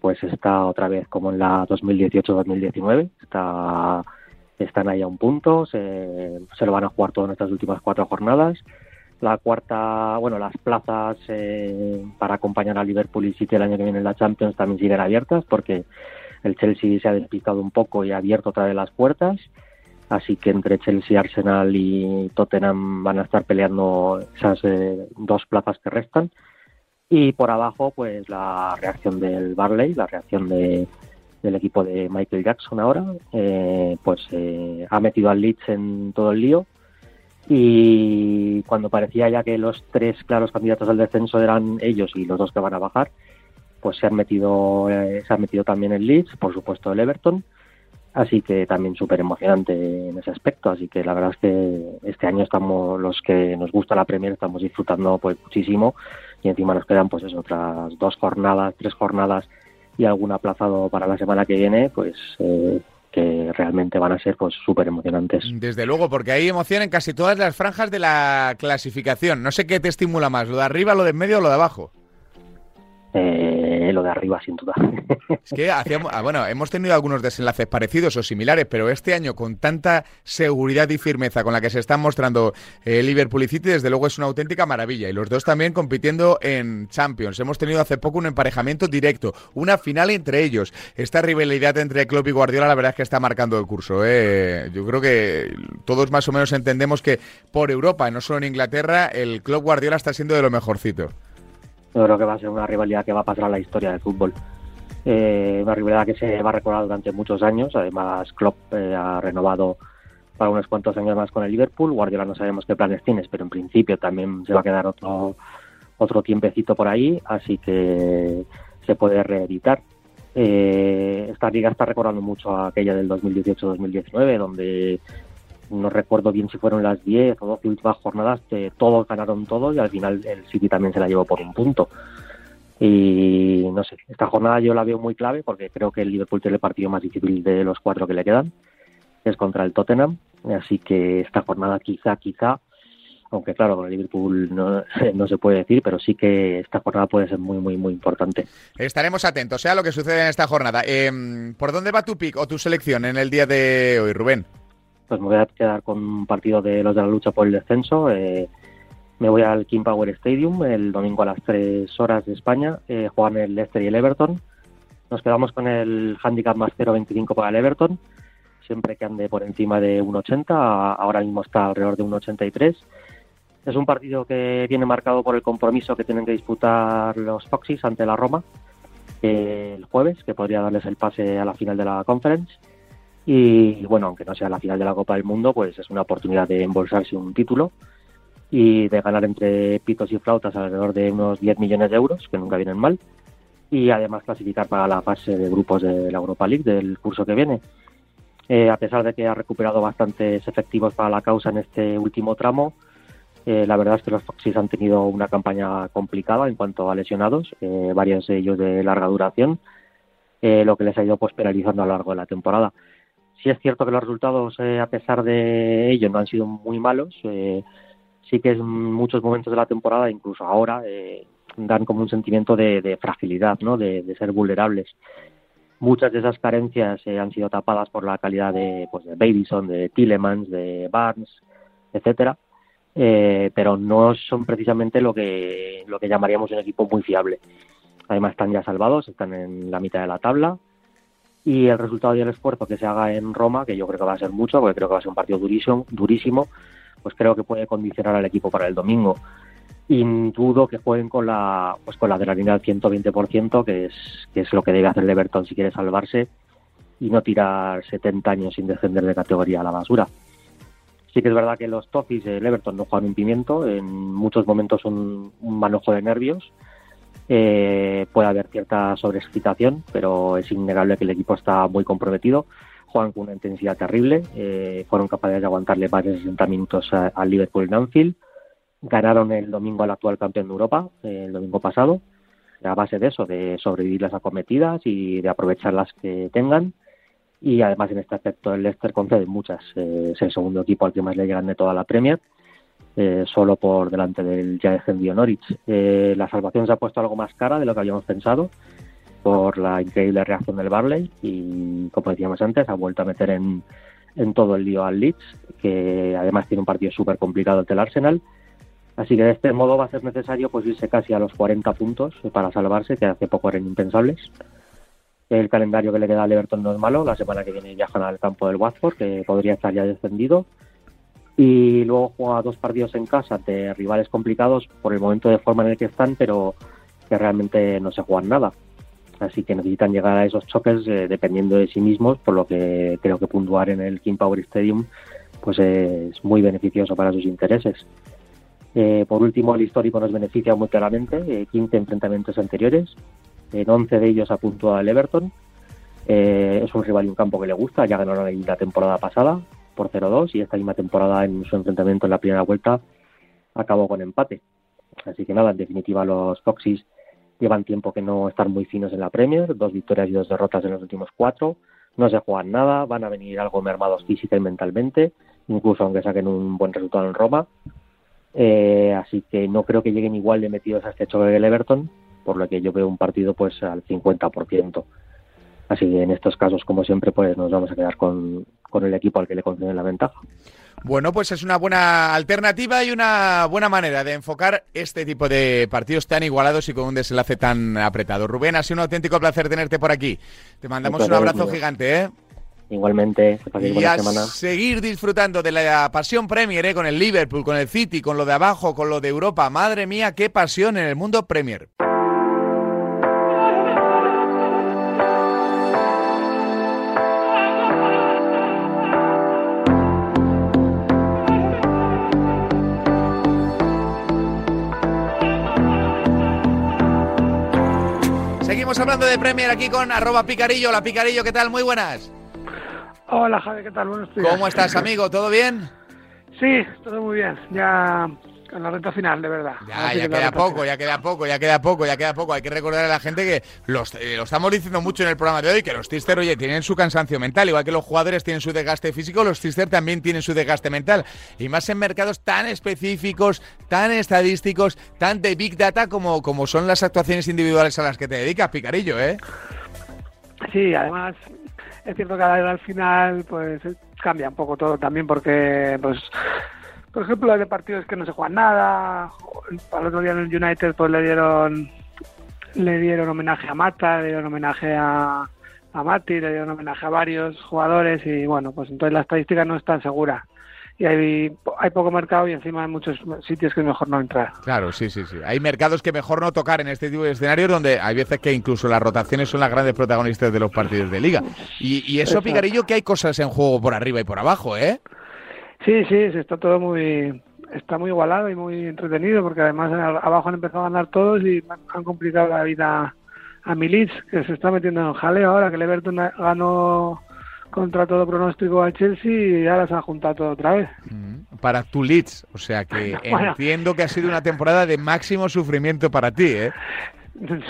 pues está otra vez como en la 2018-2019. Está, están ahí a un punto. Se, se, lo van a jugar todo en estas últimas cuatro jornadas. La cuarta, bueno, las plazas eh, para acompañar a Liverpool y City el año que viene en la Champions también siguen abiertas porque el Chelsea se ha despistado un poco y ha abierto otra vez las puertas así que entre Chelsea, Arsenal y Tottenham van a estar peleando esas eh, dos plazas que restan. Y por abajo, pues la reacción del Barley, la reacción de, del equipo de Michael Jackson ahora, eh, pues eh, ha metido al Leeds en todo el lío. Y cuando parecía ya que los tres claros candidatos al descenso eran ellos y los dos que van a bajar, pues se han metido, se ha metido también el Leeds, por supuesto el Everton Así que también súper emocionante en ese aspecto. Así que la verdad es que este año estamos, los que nos gusta la Premier, estamos disfrutando pues muchísimo y encima nos quedan pues otras dos jornadas, tres jornadas y algún aplazado para la semana que viene, pues eh, que realmente van a ser pues súper emocionantes. Desde luego, porque hay emoción en casi todas las franjas de la clasificación. No sé qué te estimula más, lo de arriba, lo de en medio o lo de abajo. Eh, lo de arriba, sin duda. Es que hacíamos, ah, bueno, hemos tenido algunos desenlaces parecidos o similares, pero este año con tanta seguridad y firmeza con la que se están mostrando eh, Liverpool y City, desde luego es una auténtica maravilla. Y los dos también compitiendo en Champions. Hemos tenido hace poco un emparejamiento directo, una final entre ellos. Esta rivalidad entre Klopp y Guardiola, la verdad es que está marcando el curso. ¿eh? Yo creo que todos más o menos entendemos que por Europa, no solo en Inglaterra, el Klopp Guardiola está siendo de lo mejorcito. Yo creo que va a ser una rivalidad que va a pasar a la historia del fútbol. Eh, una rivalidad que se va a recordar durante muchos años. Además, Klopp eh, ha renovado para unos cuantos años más con el Liverpool. Guardiola no sabemos qué planes tienes, pero en principio también se va a quedar otro otro tiempecito por ahí, así que se puede reeditar. Eh, esta liga está recordando mucho aquella del 2018-2019, donde no recuerdo bien si fueron las 10 o 12 últimas jornadas, todos ganaron todo y al final el City también se la llevó por un punto. Y no sé, esta jornada yo la veo muy clave porque creo que el Liverpool tiene el partido más difícil de los cuatro que le quedan, es contra el Tottenham. Así que esta jornada quizá, quizá, aunque claro, con el Liverpool no, no, se puede decir, pero sí que esta jornada puede ser muy, muy, muy importante. Estaremos atentos sea lo que sucede en esta jornada. Eh, ¿Por dónde va tu pick o tu selección en el día de hoy, Rubén? Pues me voy a quedar con un partido de los de la lucha por el descenso. Eh, me voy al King Power Stadium el domingo a las 3 horas de España. Eh, juegan el Leicester y el Everton. Nos quedamos con el handicap más 0.25 para el Everton, siempre que ande por encima de 1.80. Ahora mismo está alrededor de 1.83. Es un partido que viene marcado por el compromiso que tienen que disputar los Foxys ante la Roma eh, el jueves, que podría darles el pase a la final de la Conference. Y bueno, aunque no sea la final de la Copa del Mundo, pues es una oportunidad de embolsarse un título y de ganar entre pitos y flautas alrededor de unos 10 millones de euros, que nunca vienen mal, y además clasificar para la fase de grupos de la Europa League del curso que viene. Eh, a pesar de que ha recuperado bastantes efectivos para la causa en este último tramo, eh, la verdad es que los Foxys han tenido una campaña complicada en cuanto a lesionados, eh, varios de ellos de larga duración, lo que les ha ido pues penalizando a lo largo de la temporada. Sí es cierto que los resultados, a pesar de ello, no han sido muy malos sí que en muchos momentos de la temporada, incluso ahora, eh, dan como un sentimiento de, fragilidad, ¿no? De, ser vulnerables. Muchas de esas carencias eh, han sido tapadas por la calidad de, pues, de Babyson, de Tillemans, de Barnes, etcétera, eh, pero no son precisamente lo que lo que llamaríamos un equipo muy fiable. Además están ya salvados, están en la mitad de la tabla y el resultado y el esfuerzo que se haga en Roma, que yo creo que va a ser mucho, porque creo que va a ser un partido durísimo, durísimo pues creo que puede condicionar al equipo para el domingo. Y dudo que jueguen con la pues con la adrenalina al 120%, que es, que es lo que debe hacer Everton si quiere salvarse y no tirar 70 años sin descender de categoría a la basura. Sí que es verdad que los Toffees del Everton no juegan un pimiento, en muchos momentos un, un manojo de nervios. Eh, puede haber cierta sobreexcitación, pero es innegable que el equipo está muy comprometido juegan con una intensidad terrible, eh, fueron capaces de aguantarle más de 60 minutos al Liverpool en Anfield, ganaron el domingo al actual campeón de Europa, eh, el domingo pasado, a base de eso, de sobrevivir las acometidas y de aprovechar las que tengan. Y además en este aspecto el Leicester concede muchas. Eh, es el segundo equipo al que más le llegan de toda la Premier, solo por delante del ya descendido Norwich. la salvación se ha puesto algo más cara de lo que habíamos pensado por la increíble reacción del Barley y, como decíamos antes, ha vuelto a meter en, en todo el lío al Leeds, que además tiene un partido súper complicado ante el Arsenal. Así que de este modo va a ser necesario pues irse casi a los 40 puntos para salvarse, que hace poco eran impensables. El calendario que le queda al Everton no es malo. La semana que viene viajan al campo del Watford, que podría estar ya descendido. Y luego juega dos partidos en casa ante rivales complicados por el momento de forma en el que están, pero que realmente no se juegan nada. Así que necesitan llegar a esos choques eh, dependiendo de sí mismos, por lo que creo que puntuar en el King Power Stadium pues es muy beneficioso para sus intereses. Eh, por último, el histórico nos beneficia muy claramente, 15 eh, enfrentamientos anteriores, en 11 de ellos ha puntuado el Everton, es un rival y un campo que le gusta, ya ganó la temporada pasada por 0-2 y esta misma temporada en su enfrentamiento en la primera vuelta acabó con empate. Así que nada, en definitiva los Foxys Llevan tiempo que no están muy finos en la Premier, dos victorias y dos derrotas en los últimos cuatro. No se juegan nada, van a venir algo mermados física y mentalmente, incluso aunque saquen un buen resultado en Roma. Eh, así que no creo que lleguen igual de metidos a este choque del Everton, por lo que yo veo un partido pues al 50%. Así que en estos casos, como siempre, pues nos vamos a quedar con, con el equipo al que le conceden la ventaja. Bueno, pues es una buena alternativa y una buena manera de enfocar este tipo de partidos tan igualados y con un desenlace tan apretado. Rubén, ha sido un auténtico placer tenerte por aquí. Te mandamos un abrazo gigante, ¿eh? Igualmente, y a seguir disfrutando de la pasión Premier, ¿eh? con el Liverpool, con el City, con lo de abajo, con lo de Europa. Madre mía, qué pasión en el mundo Premier. Hablando de Premier aquí con arroba picarillo. La picarillo, ¿qué tal? Muy buenas. Hola Javi, ¿qué tal? Buenos días. ¿Cómo estás, amigo? ¿Todo bien? Sí, todo muy bien. Ya en la recta final, de verdad. Ya, ya queda poco, ya queda poco, ya queda poco, ya queda poco. Hay que recordar a la gente que los, eh, lo estamos diciendo mucho en el programa de hoy, que los Tister, oye, tienen su cansancio mental. Igual que los jugadores tienen su desgaste físico, los Tister también tienen su desgaste mental. Y más en mercados tan específicos, tan estadísticos, tan de Big Data como, como son las actuaciones individuales a las que te dedicas, Picarillo, ¿eh? Sí, además es cierto que al final pues cambia un poco todo también porque pues por ejemplo, hay de partidos que no se juegan nada. Al otro día en el United pues le dieron le dieron homenaje a Mata, le dieron homenaje a, a Mati, le dieron homenaje a varios jugadores y bueno, pues entonces la estadística no es tan segura. Y hay, hay poco mercado y encima hay muchos sitios que es mejor no entrar. Claro, sí, sí, sí. Hay mercados que mejor no tocar en este tipo de escenarios donde hay veces que incluso las rotaciones son las grandes protagonistas de los partidos de liga. Y, y eso, Picarillo, que hay cosas en juego por arriba y por abajo, ¿eh? Sí, sí, está todo muy está muy igualado y muy entretenido porque además abajo han empezado a ganar todos y han complicado la vida a Milic, que se está metiendo en jaleo ahora, que el Everton ganó contra todo pronóstico a Chelsea y ahora se ha juntado todo otra vez. Mm, para tu Leeds, o sea que entiendo que ha sido una temporada de máximo sufrimiento para ti, ¿eh?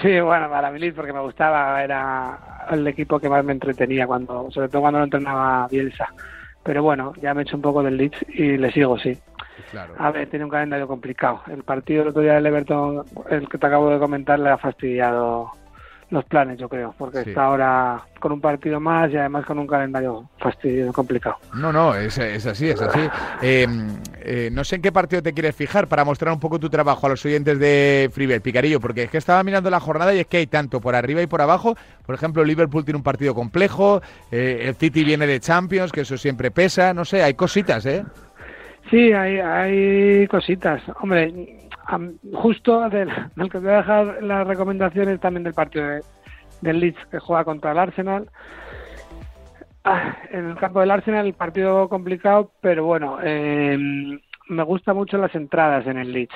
Sí, bueno, para mi Leeds porque me gustaba, era el equipo que más me entretenía cuando, sobre todo cuando lo entrenaba Bielsa. Pero bueno, ya me he hecho un poco del Leeds y le sigo, sí. Claro. A ver, tiene un calendario complicado. El partido el otro día del Everton, el que te acabo de comentar, le ha fastidiado los planes, yo creo, porque está ahora con un partido más y además con un calendario fastidioso, complicado. No, no, es, así, es así. Eh, eh, no sé en qué partido te quieres fijar para mostrar un poco tu trabajo a los oyentes de Freebird, Picarillo, porque es que estaba mirando la jornada y es que hay tanto por arriba y por abajo. Por ejemplo, Liverpool tiene un partido complejo, eh, el City viene de Champions, que eso siempre pesa, no sé, hay cositas, ¿eh? Sí, hay, hay cositas. Hombre, justo del, que voy a dejar las recomendaciones también del partido del Leeds que juega contra el Arsenal. Ah, en el campo del Arsenal el partido complicado, pero bueno, eh, me gustan mucho las entradas en el Leeds.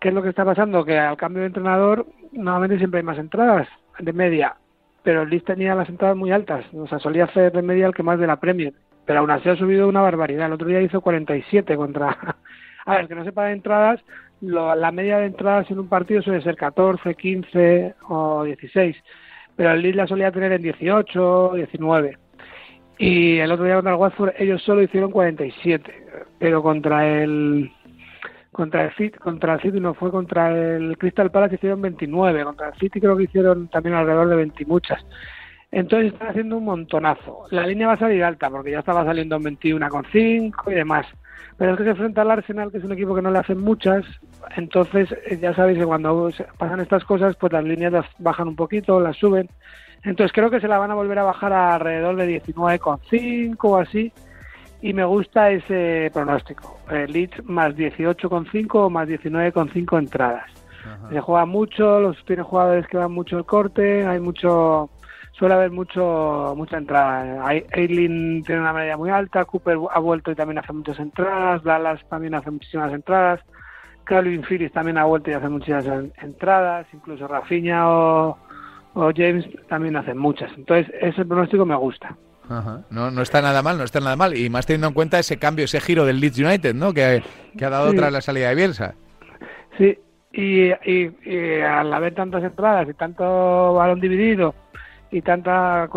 ¿Qué es lo que está pasando? Que al cambio de entrenador normalmente siempre hay más entradas de media, pero el Leeds tenía las entradas muy altas, o sea, solía hacer de media el que más de la Premier, pero aún así ha subido una barbaridad. El otro día hizo 47 contra... A ver, que no sepa de entradas, la media de entradas en un partido suele ser 14, 15 o 16, pero el Leeds la solía tener en 18, 19. Y el otro día contra el Watford ellos solo hicieron 47, pero contra el contra el City, contra el City no fue contra el Crystal Palace hicieron 29, contra el City creo que hicieron también alrededor de 20 muchas. Entonces están haciendo un montonazo. La línea va a salir alta porque ya estaba saliendo en 21,5 y demás. Pero es que se enfrenta al Arsenal, que es un equipo que no le hacen muchas, entonces eh, ya sabéis que cuando pasan estas cosas, pues las líneas las bajan un poquito, las suben. Entonces creo que se la van a volver a bajar a alrededor de 19,5 o así. Y me gusta ese pronóstico. El Leeds más 18,5 o más 19,5 entradas. Se juega mucho, los tiene jugadores que van mucho el corte, hay mucho suele haber mucho mucha entrada. Aileen tiene una media muy alta, Cooper ha vuelto y también hace muchas entradas, Dallas también hace muchísimas entradas, Calvin Phillips también ha vuelto y hace muchas entradas, incluso Rafinha o, James también hacen muchas. Entonces, ese pronóstico me gusta. No, no está nada mal, no está nada mal. Y más teniendo en cuenta ese cambio, ese giro del Leeds United, ¿no? Que, ha dado tras la salida de Bielsa. Sí, y, y al haber tantas entradas y tanto balón dividido y tanta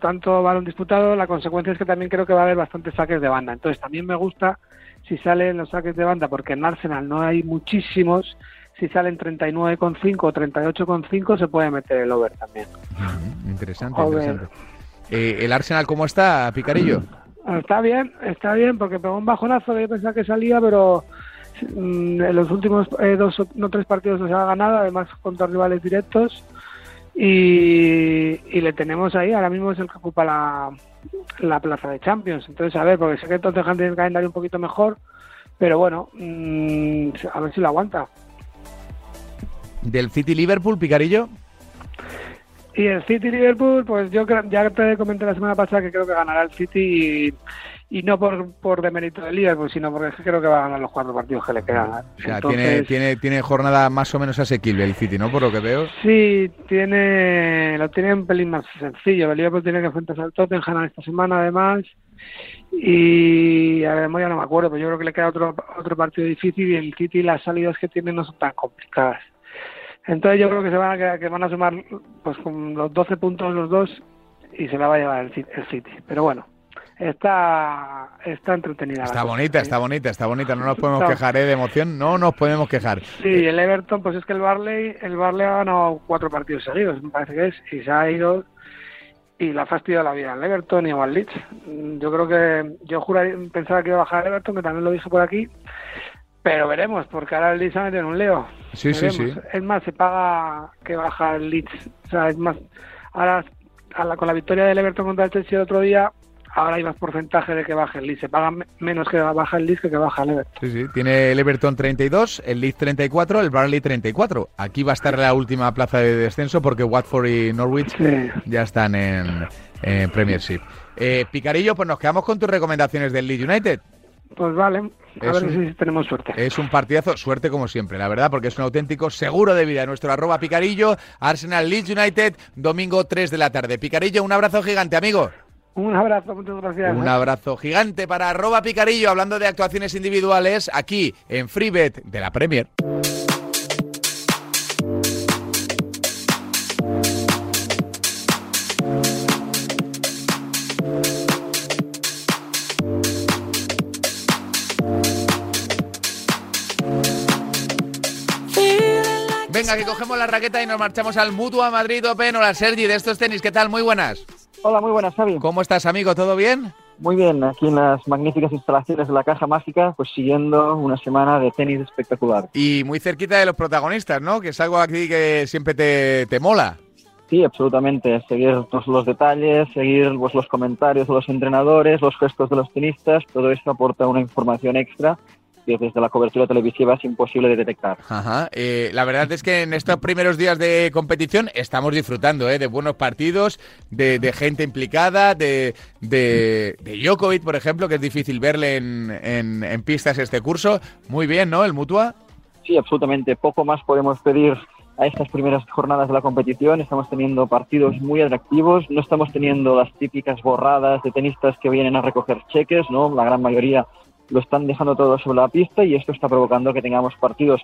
tanto balón disputado, la consecuencia es que también creo que va a haber bastantes saques de banda. Entonces también me gusta si salen los saques de banda, porque en Arsenal no hay muchísimos, si salen 39,5 o 38,5 se puede meter el over también. interesante, interesante. Eh, ¿El Arsenal cómo está, Picarillo? Está bien, está bien, porque pegó un bajonazo, yo pensaba que salía, pero mm, en los últimos eh, dos o no, tres partidos se ha ganado, además contra rivales directos y, le tenemos ahí, ahora mismo es el que ocupa la, la plaza de Champions. Entonces, a ver, porque sé que Tottenham tiene el calendario un poquito mejor, pero bueno, mm, a ver si lo aguanta. ¿Del City Liverpool, Picarillo? Y el City Liverpool, pues yo creo, ya te comenté la semana pasada que creo que ganará el City y, y no por, por demérito del Liverpool, sino porque creo que va a ganar los cuatro partidos que le quedan. O sea, Entonces, tiene, tiene, tiene jornada más o menos asequible el City, ¿no? Por lo que veo. Sí, tiene, lo tiene un pelín más sencillo. El Liverpool tiene que enfrentarse al Tottenham esta semana, además. Y a ver, ya no me acuerdo, pero yo creo que le queda otro, otro partido difícil y el City las salidas que tiene no son tan complicadas. Entonces yo creo que se van a quedar- que van a sumar pues con los 12 puntos los dos y se la va a llevar el el City. Pero bueno, está está entretenida. la Está cosa. bonita, está bonita, está bonita. No nos podemos quejar ¿eh? de emoción, no nos podemos quejar. Sí, el Everton, pues es que el Barley, el Barley ha ganado cuatro partidos seguidos, me parece que es, y se ha ido y le ha fastidiado la vida al Everton y al Leeds. Yo creo que, yo juraría, pensaba que iba a bajar el Everton, que también lo dije por aquí, pero veremos, porque ahora el Leeds ha metido en un leo. Sí, sí, sí. Es más, se paga que baja el Leeds. O sea, es más, ahora a la- con la victoria del Everton contra el Chelsea el otro día, ahora hay más porcentaje de que baje el Leeds. Se paga me- menos que baja el Leeds que que baja el Everton. Sí, sí. Tiene el Everton 32, el Leeds 34, el Barley 34. Aquí va a estar la última plaza de descenso porque Watford y Norwich Sí. ya están en, en Premiership. Eh, Picarillo, pues nos quedamos con tus recomendaciones del Leeds United. Pues vale, a Es ver un- si tenemos suerte. Es un partidazo, suerte como siempre, la verdad, porque es un auténtico seguro de vida. Nuestro arroba Picarillo, Arsenal Leeds United, domingo 3 de la tarde. Picarillo, un abrazo gigante, amigo. Un abrazo, muchas gracias. Un abrazo gigante para arroba Picarillo, hablando de actuaciones individuales aquí en Freebet de la Premier. Venga, que cogemos la raqueta y nos marchamos al Mutua Madrid Open. Hola, Sergi, de estos tenis, ¿qué tal? Muy buenas. Hola, muy buenas, Xavi. ¿Cómo estás, amigo? ¿Todo bien? Muy bien, aquí en las magníficas instalaciones de la Caja Mágica, pues siguiendo una semana de tenis espectacular. Y muy cerquita de los protagonistas, ¿no? Que es algo aquí que siempre te, te mola. Sí, absolutamente. Seguir pues, los detalles, seguir pues, los comentarios de los entrenadores, los gestos de los tenistas, todo esto aporta una información extra desde la cobertura televisiva es imposible de detectar. Ajá. Eh, la verdad es que en estos primeros días de competición estamos disfrutando ¿eh? de buenos partidos, de, de gente implicada, de, de, de Djokovic, por ejemplo, que es difícil verle en, en, en pistas este curso. Muy bien, ¿no? El Mutua. Sí, absolutamente. Poco más podemos pedir a estas primeras jornadas de la competición. Estamos teniendo partidos muy atractivos. No estamos teniendo las típicas borradas de tenistas que vienen a recoger cheques, ¿no? La gran mayoría lo están dejando todo sobre la pista y esto está provocando que tengamos partidos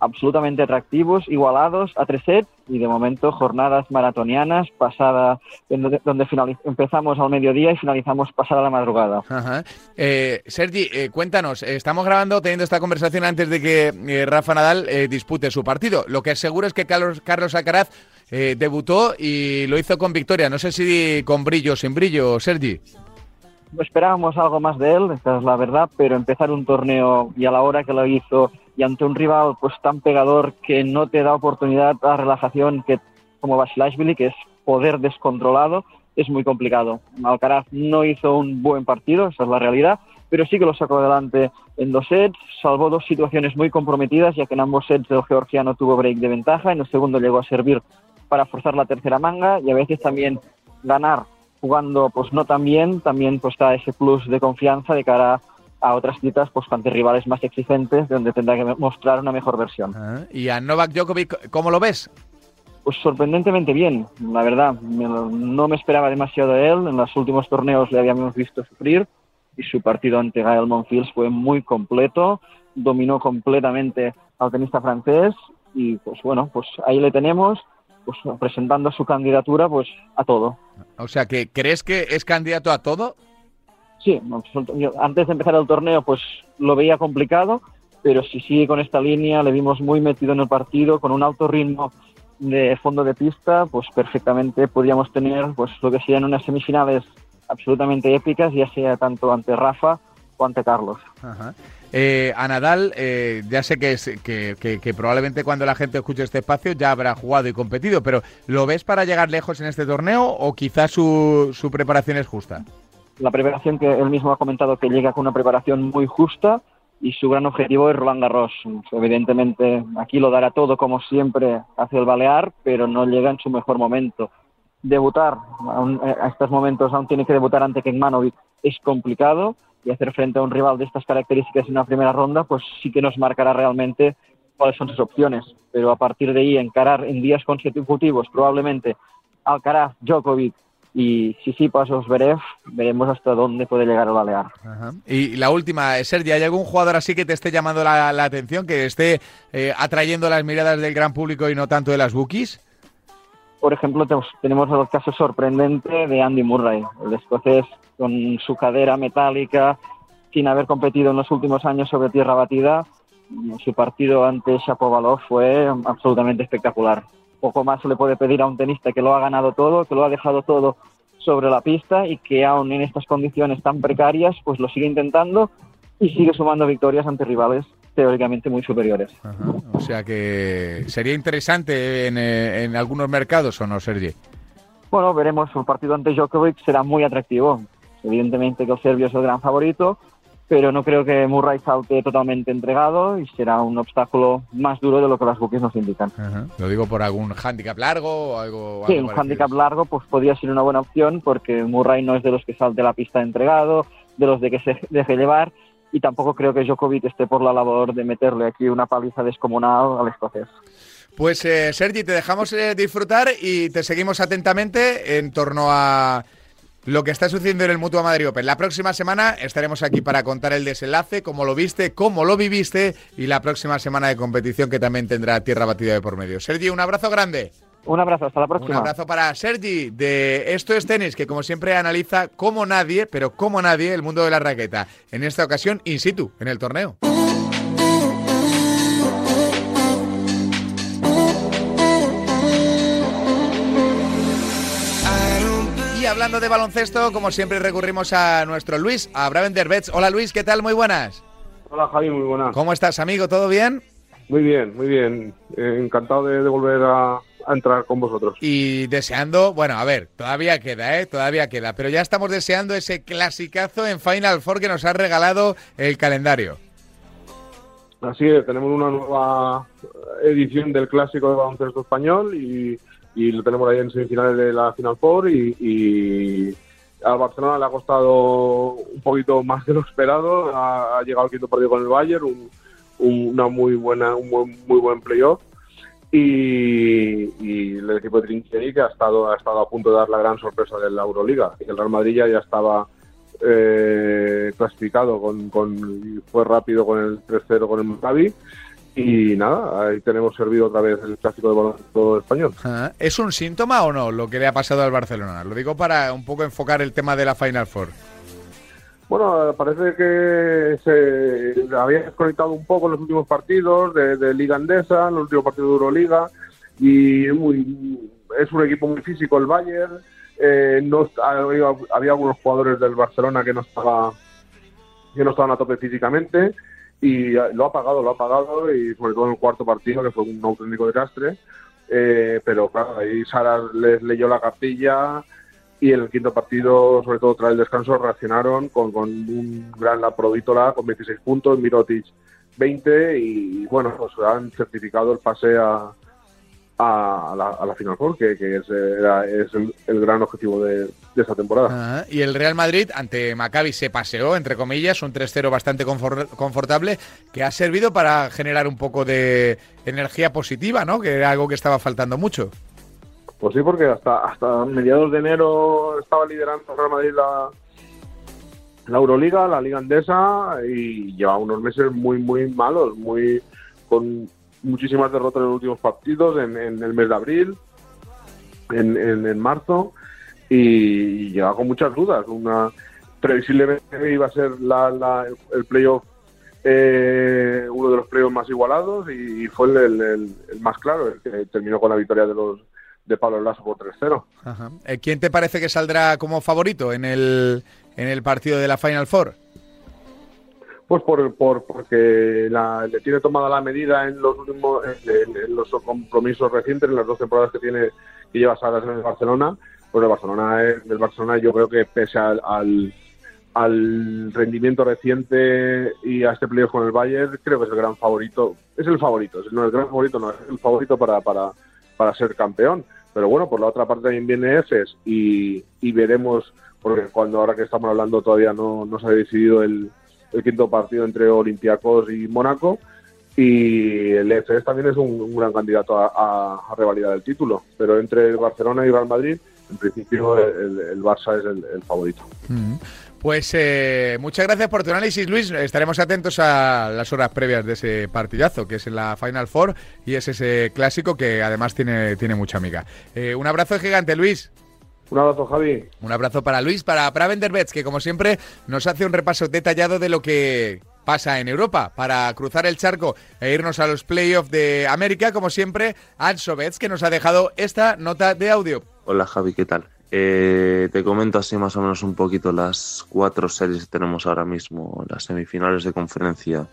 absolutamente atractivos, igualados a tres sets y de momento jornadas maratonianas pasada donde, donde empezamos al mediodía y finalizamos pasada la madrugada. Ajá. Eh, Sergi, eh, cuéntanos, estamos grabando, teniendo esta conversación antes de que eh, Rafa Nadal eh, dispute su partido. Lo que es seguro es que Carlos, Carlos Alcaraz eh, debutó y lo hizo con victoria. No sé si con brillo o sin brillo, Sergi. Esperábamos algo más de él, esta es la verdad, pero empezar un torneo y a la hora que lo hizo y ante un rival pues tan pegador que no te da oportunidad a relajación que como Basilashvili, que es poder descontrolado, es muy complicado. Alcaraz no hizo un buen partido, esa es la realidad, pero sí que lo sacó adelante en dos sets, salvó dos situaciones muy comprometidas, ya que en ambos sets el georgiano tuvo break de ventaja, en el segundo llegó a servir para forzar la tercera manga y a veces también ganar jugando pues no tan bien, también pues da ese plus de confianza de cara a otras citas pues ante rivales más exigentes donde tendrá que mostrar una mejor versión. Ajá. ¿Y a Novak Djokovic cómo lo ves? Pues sorprendentemente bien, la verdad. No me esperaba demasiado de él. En los últimos torneos le habíamos visto sufrir y su partido ante Gael Monfils fue muy completo. Dominó completamente al tenista francés y pues bueno, pues ahí le tenemos pues presentando su candidatura pues a todo. O sea, que ¿crees que es candidato a todo? Sí, yo antes de empezar el torneo pues lo veía complicado, pero si sigue con esta línea, le vimos muy metido en el partido, con un alto ritmo de fondo de pista, pues perfectamente podríamos tener pues lo que serían unas semifinales absolutamente épicas, ya sea tanto ante Rafa o ante Carlos. Ajá. Eh, a Nadal, eh, ya sé que, es, que, que- que probablemente cuando la gente escuche este espacio ya habrá jugado y competido, pero ¿lo ves para llegar lejos en este torneo o quizás su, su preparación es justa? La preparación que él mismo ha comentado que llega con una preparación muy justa y su gran objetivo es Roland Garros. Evidentemente aquí lo dará todo como siempre hacia el Balear, pero no llega en su mejor momento. debutar eh, a estos momentos, aún tiene que debutar ante Kekmanovic, es complicado y hacer frente a un rival de estas características en una primera ronda, pues sí que nos marcará realmente cuáles son sus opciones. Pero a partir de ahí, encarar en días consecutivos probablemente Alcaraz, Djokovic y si veremos hasta dónde puede llegar el Balear. Y la última, Sergio, ¿hay algún jugador así que te esté llamando la, atención, que esté eh, atrayendo las miradas del gran público y no tanto de las bookies? Por ejemplo, tenemos el caso sorprendente de Andy Murray, el escocés con su cadera metálica, sin haber competido en los últimos años sobre tierra batida. Su partido ante Shapovalov fue absolutamente espectacular. Poco más se le puede pedir a un tenista que lo ha ganado todo, que lo ha dejado todo sobre la pista y que aún en estas condiciones tan precarias, pues lo sigue intentando y sigue sumando victorias ante rivales teóricamente muy superiores. O sea que sería interesante en, eh, en, algunos mercados o no, Sergi. Bueno, veremos. Un partido ante Djokovic será muy atractivo. Evidentemente que el serbio es el gran favorito, pero no creo que Murray salte totalmente entregado y será un obstáculo más duro de lo que las bookies nos indican. Lo digo por algún handicap largo o algo. Sí, un handicap largo pues podría ser una buena opción porque Murray no es de los que salte la pista entregado, de los de que se deje llevar y tampoco creo que Djokovic esté por la labor de meterle aquí una paliza descomunal al escocés. Pues eh, Sergi, te dejamos eh, disfrutar y te seguimos atentamente en torno a lo que está sucediendo en el Mutua Madrid Open. La próxima semana estaremos aquí para contar el desenlace, cómo lo viste, cómo lo viviste y la próxima semana de competición que también tendrá tierra batida de por medio. Sergi, un abrazo grande. Un abrazo, hasta la próxima. Un abrazo para Sergi de Esto es Tenis, que como siempre analiza como nadie, pero como nadie, el mundo de la raqueta. En esta ocasión, in situ, en el torneo. Y hablando de baloncesto, como siempre recurrimos a nuestro Luis, a Braven Derbets. Hola Luis, ¿qué tal? Muy buenas. Hola Javi, muy buenas. ¿Cómo estás, amigo? ¿Todo bien? Muy bien, muy bien. Eh, encantado de, volver a, entrar con vosotros. Y deseando, bueno, a ver, todavía queda, ¿eh? Todavía queda, pero ya estamos deseando ese clasicazo en Final Four que nos ha regalado el calendario. Así es, tenemos una nueva edición del clásico de baloncesto español y, lo tenemos ahí en semifinales de la Final Four y, y al Barcelona le ha costado un poquito más de lo esperado, ha, llegado al quinto partido con el Bayern, un, una muy buena, un muy buen playoff. Y, el equipo de Trincheri que ha estado, ha estado a punto de dar la gran sorpresa de la Euroliga. El Real Madrid ya, estaba eh, clasificado, con, con, fue rápido con el 3-0 con el Maccabi. Y nada, ahí tenemos servido otra vez el clásico de baloncesto español. ¿Es un síntoma o no lo que le ha pasado al Barcelona? Lo digo para un poco enfocar el tema de la Final Four. Bueno, parece que se había desconectado un poco en los últimos partidos de, Liga Andesa, en los últimos partidos de Euroliga, y es un equipo muy físico el Bayern. Eh, no había, algunos jugadores del Barcelona que no estaba que no estaban a tope físicamente y lo ha pagado, lo ha pagado y sobre todo en el cuarto partido que fue un auténtico desastre. Eh, pero claro, ahí Sara les leyó la cartilla, y en el quinto partido, sobre todo tras el descanso, reaccionaron con, con un gran Laprovítola con 26 puntos, Mirotic 20 y bueno, pues han certificado el pase a, a, la, a la Final Four, que, que es, es el, gran objetivo de, de esta temporada. y el Real Madrid ante Maccabi se paseó, entre comillas, un 3-0 bastante confortable, que ha servido para generar un poco de energía positiva, ¿no? Que era algo que estaba faltando mucho. Pues sí, porque hasta hasta mediados de enero estaba liderando Real Madrid la, la Euroliga, la Liga Andesa y lleva unos meses muy muy malos, muy con muchísimas derrotas en los últimos partidos, en, el mes de abril, en, en, marzo y, lleva con muchas dudas. Una previsiblemente iba a ser la, el playoff eh, uno de los playoffs más igualados y, fue el, el, más claro, el que terminó con la victoria de los de Pablo Lasso por 3-0. Eh, ¿Quién te parece que saldrá como favorito en el, en el partido de la Final Four? Pues por, por porque le tiene tomada la medida en los últimos en, los compromisos recientes, en las dos temporadas que tiene que lleva Salas en el Barcelona. Pues el Barcelona, el Barcelona yo creo que pese al, al, rendimiento reciente y a este playoff con el Bayern, creo que es el gran favorito. Es el favorito, no es el gran favorito, no es el favorito para, para, para ser campeón Pero bueno, por la otra parte también viene EFES y, y veremos, porque cuando ahora que estamos hablando todavía no, no se ha decidido el, el quinto partido entre Olympiacos y Mónaco. Y el EFES también es un, gran candidato a, a, revalidar el título. Pero entre Barcelona y Real Madrid, en principio el, Barça es el, favorito. Mm. Pues eh, muchas gracias por tu análisis, Luis. Estaremos atentos a las horas previas de ese partidazo, que es en la Final Four y es ese clásico que además tiene, tiene mucha amiga. Eh, un abrazo gigante, Luis. Un abrazo, Javi. Un abrazo para Luis, para, para Bets, que como siempre nos hace un repaso detallado de lo que pasa en Europa para cruzar el charco e irnos a los playoffs de América, como siempre, Anso Bets, que nos ha dejado esta nota de audio. Hola Javi, ¿qué tal? Eh, te comento así más o menos un poquito las cuatro series que tenemos ahora mismo, las semifinales de conferencia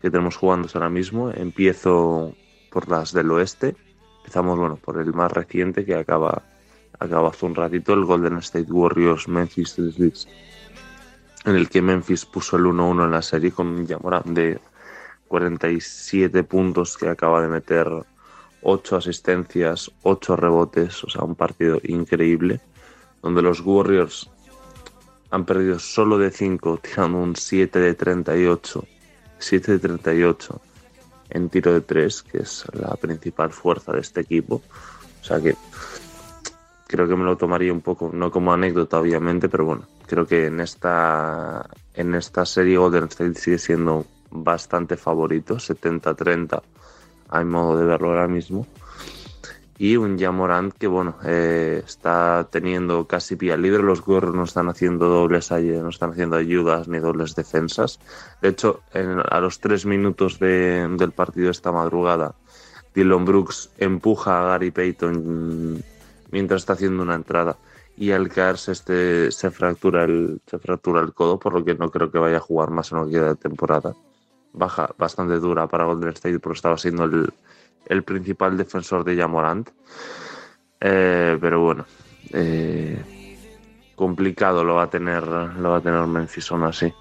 que tenemos jugando ahora mismo. Empiezo por las del oeste. Empezamos bueno por el más reciente que acaba, acaba hace un ratito, el Golden State Warriors Memphis Grizzlies, en el que Memphis puso el 1-1 en la serie con un Yamoran de 47 puntos que acaba de meter ocho asistencias, ocho rebotes, o sea, un partido increíble, donde los Warriors han perdido solo de 5, tirando un 7 de 38, 7 de 38 en tiro de 3, que es la principal fuerza de este equipo. O sea que creo que me lo tomaría un poco, no como anécdota obviamente, pero bueno, creo que en esta, en esta serie Golden State sigue siendo bastante favorito, 70-30 hay modo de verlo ahora mismo. Y un Jamorant que, bueno, eh, está teniendo casi pie libre. Los Warriors no están haciendo dobles, no están haciendo ayudas ni dobles defensas. De hecho, a los tres minutos del partido esta madrugada, Dylan Brooks empuja a Gary Payton mientras está haciendo una entrada y al caerse este se fractura el se fractura el codo por lo que no creo que vaya a jugar más en lo que queda de temporada baja bastante dura para Golden State porque estaba siendo el, principal defensor de Jamorant. Eh, pero bueno, eh, complicado lo va a tener, lo va a tener Memphis aún así.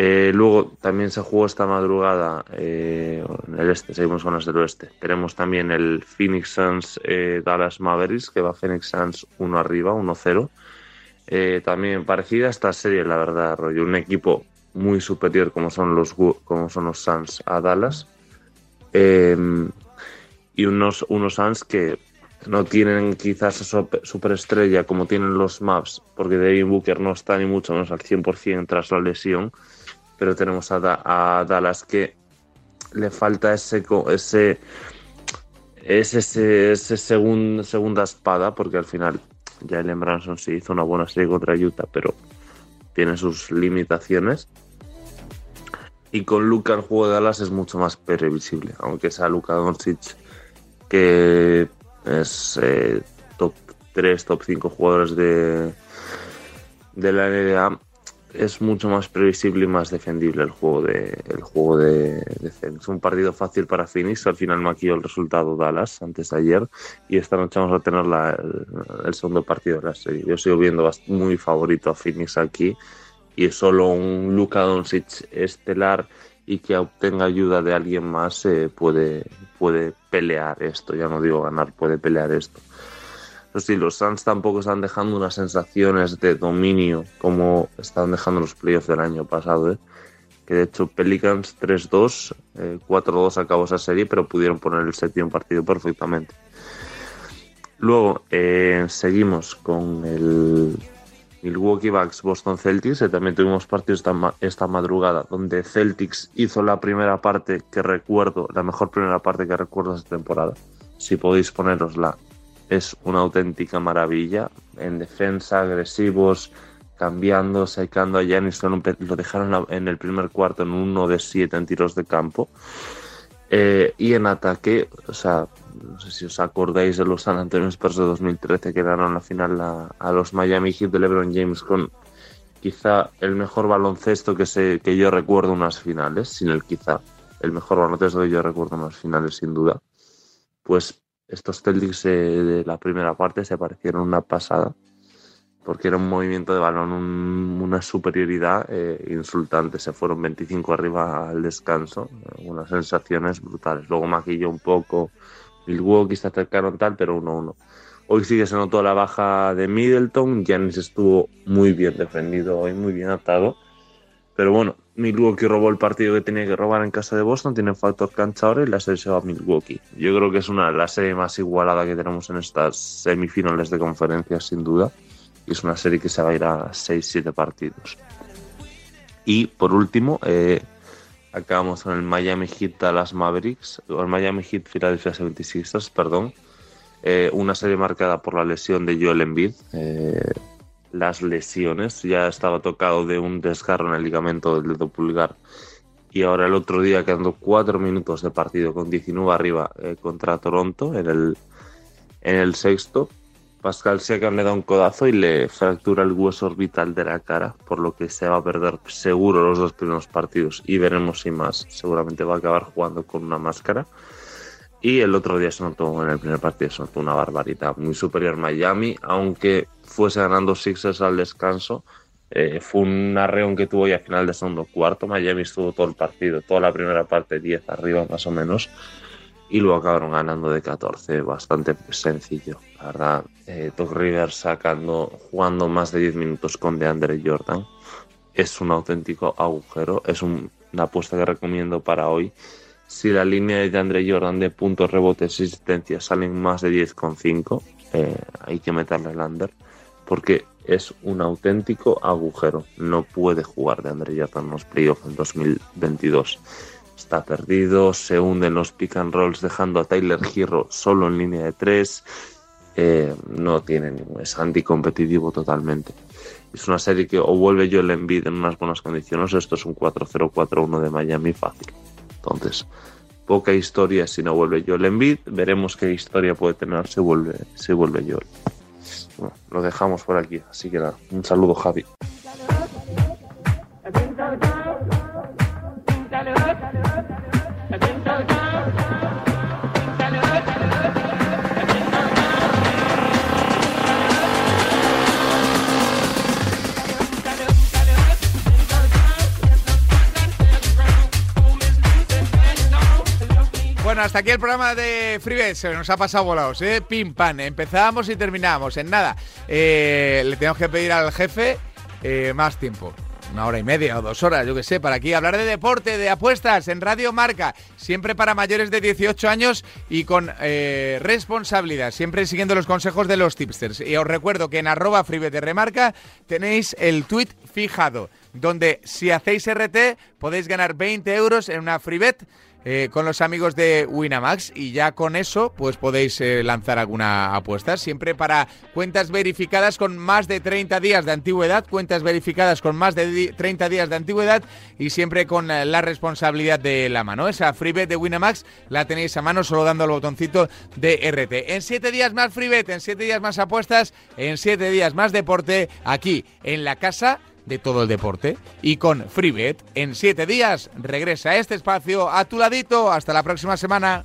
Eh, luego también se jugó esta madrugada en el este, seguimos con las del oeste. Tenemos también el Phoenix Suns Dallas Mavericks, que va Phoenix Suns 1 arriba, 1-0. también parecida a esta serie, la verdad, rollo. Un equipo muy superior como son los, como son los Suns a Dallas. Em, y unos, unos Suns que no tienen quizás esa superestrella como tienen los Maps, porque Devin Booker no está ni mucho menos al 100% tras la lesión, pero tenemos a, Dallas que le falta ese ese ese, ese segunda espada, porque al final Jalen Branson sí hizo una buena serie contra Utah, pero tiene sus limitaciones. Y con Luca el juego de Dallas es mucho más previsible, aunque sea Luca Doncic, que es eh, top 3, top 5 jugadores de, de la NBA, es mucho más previsible y más defendible el juego de el juego de, Phoenix. Un partido fácil para Phoenix, al final maquilló el resultado Dallas antes de ayer y esta noche vamos a tener el, segundo partido de la serie. Yo sigo viendo muy favorito a Phoenix aquí y solo un Luka Doncic estelar y que obtenga ayuda de alguien más eh, puede, puede pelear esto, ya no digo ganar, puede pelear esto. Pero sí, los Suns tampoco están dejando unas sensaciones de dominio como estaban dejando los playoffs del año pasado. ¿eh? Que de hecho Pelicans 3-2, 4-2 eh, acabó esa serie, pero pudieron poner el séptimo partido perfectamente. Luego seguimos con el Milwaukee Bucks, Boston Celtics, eh, también tuvimos partidos esta, madrugada, donde Celtics hizo la primera parte que recuerdo, la mejor primera parte que recuerdo de esta temporada. Si podéis ponerosla, es una auténtica maravilla. En defensa, agresivos, cambiando, secando a Giannis, lo dejaron en el primer cuarto en uno de siete en tiros de campo. Eh, y en ataque, o sea, no sé si os acordáis de los San Antonio Spurs de 2013 que ganaron la final a, los Miami Heat de LeBron James con quizá el mejor baloncesto que, se, que yo recuerdo unas finales, sin el quizá, el mejor baloncesto que yo recuerdo unas finales sin duda. Pues estos Celtics eh, de la primera parte se parecieron una pasada porque era un movimiento de balón, una superioridad eh, insultante. Se fueron 25 arriba al descanso, unas sensaciones brutales. Luego maquilló un poco Milwaukee se acercaron tal, pero 1-1. Hoy sí que se notó la baja de Middleton, Giannis estuvo muy bien defendido hoy, muy bien atado. Pero bueno, Milwaukee robó el partido que tenía que robar en casa de Boston, tiene factor cancha ahora y la serie se va a Milwaukee. Yo creo que es una la serie más igualada que tenemos en estas semifinales de conferencia, sin duda. Es una serie que se va a ir a 6-7 partidos. Y por último, eh, acabamos con el Miami Heat Dallas Mavericks, o el Miami Heat Philadelphia 76ers, perdón. Eh, una serie marcada por la lesión de Joel Embiid. Eh, las lesiones, ya estaba tocado de un desgarro en el ligamento del dedo pulgar. Y ahora el otro día, quedando cuatro minutos de partido con 19 arriba eh, contra Toronto en el, en el sexto, Pascal Siakam le da un codazo y le fractura el hueso orbital de la cara, por lo que se va a perder seguro los dos primeros partidos y veremos si más. Seguramente va a acabar jugando con una máscara. Y el otro día se notó en el primer partido, se notó una barbaridad muy superior Miami, aunque fuese ganando Sixers al descanso. Eh, fue un arreón que tuvo ya al final de segundo cuarto. Miami estuvo todo el partido, toda la primera parte 10 arriba más o menos. Y luego acabaron ganando de 14, bastante sencillo. La verdad, eh, Doc Rivers sacando, jugando más de 10 minutos con DeAndre Jordan. Es un auténtico agujero. Es una apuesta que recomiendo para hoy si la línea de Andre Jordan de puntos, rebotes y asistencias salen más de 10,5, eh, hay que meterle el under, porque es un auténtico agujero. No puede jugar de Andre Jordan en los playoffs en 2022. Está perdido, se hunden los pick and rolls dejando a Tyler Hero solo en línea de 3. Eh, no tiene ningún, es anticompetitivo totalmente. Es una serie que o vuelve Joel Embiid en unas buenas condiciones, esto es un 4-0-4-1 de Miami fácil. Entonces, poca historia si no vuelve Joel Embiid. Veremos qué historia puede tener si vuelve, si vuelve Joel. Bueno, lo dejamos por aquí. Así que nada, un saludo, Javi. Hasta aquí el programa de Freebet. Se nos ha pasado volados, ¿eh? Pim, pam. Empezamos y terminamos. En nada. Eh, le tenemos que pedir al jefe eh, más tiempo. Una hora y media o dos horas, yo que sé, para aquí hablar de deporte, de apuestas en Radio Marca, siempre para mayores de 18 años y con eh, responsabilidad, siempre siguiendo los consejos de los tipsters. Y os recuerdo que en arroba Remarca tenéis el tweet fijado, donde si hacéis RT podéis ganar 20 euros en una Freebet eh, con los amigos de Winamax y ya con eso pues podéis eh, lanzar alguna apuesta. Siempre para cuentas verificadas con más de 30 días de antigüedad, cuentas verificadas con más de 30 días de antigüedad y siempre con eh, la responsabilidad de la mano. Esa freebet de Winamax la tenéis a mano solo dando al botoncito de RT. En 7 días más freebet, en 7 días más apuestas, en 7 días más deporte aquí en la casa de todo el deporte. Y con FreeBet, en siete días regresa a este espacio a tu ladito. Hasta la próxima semana.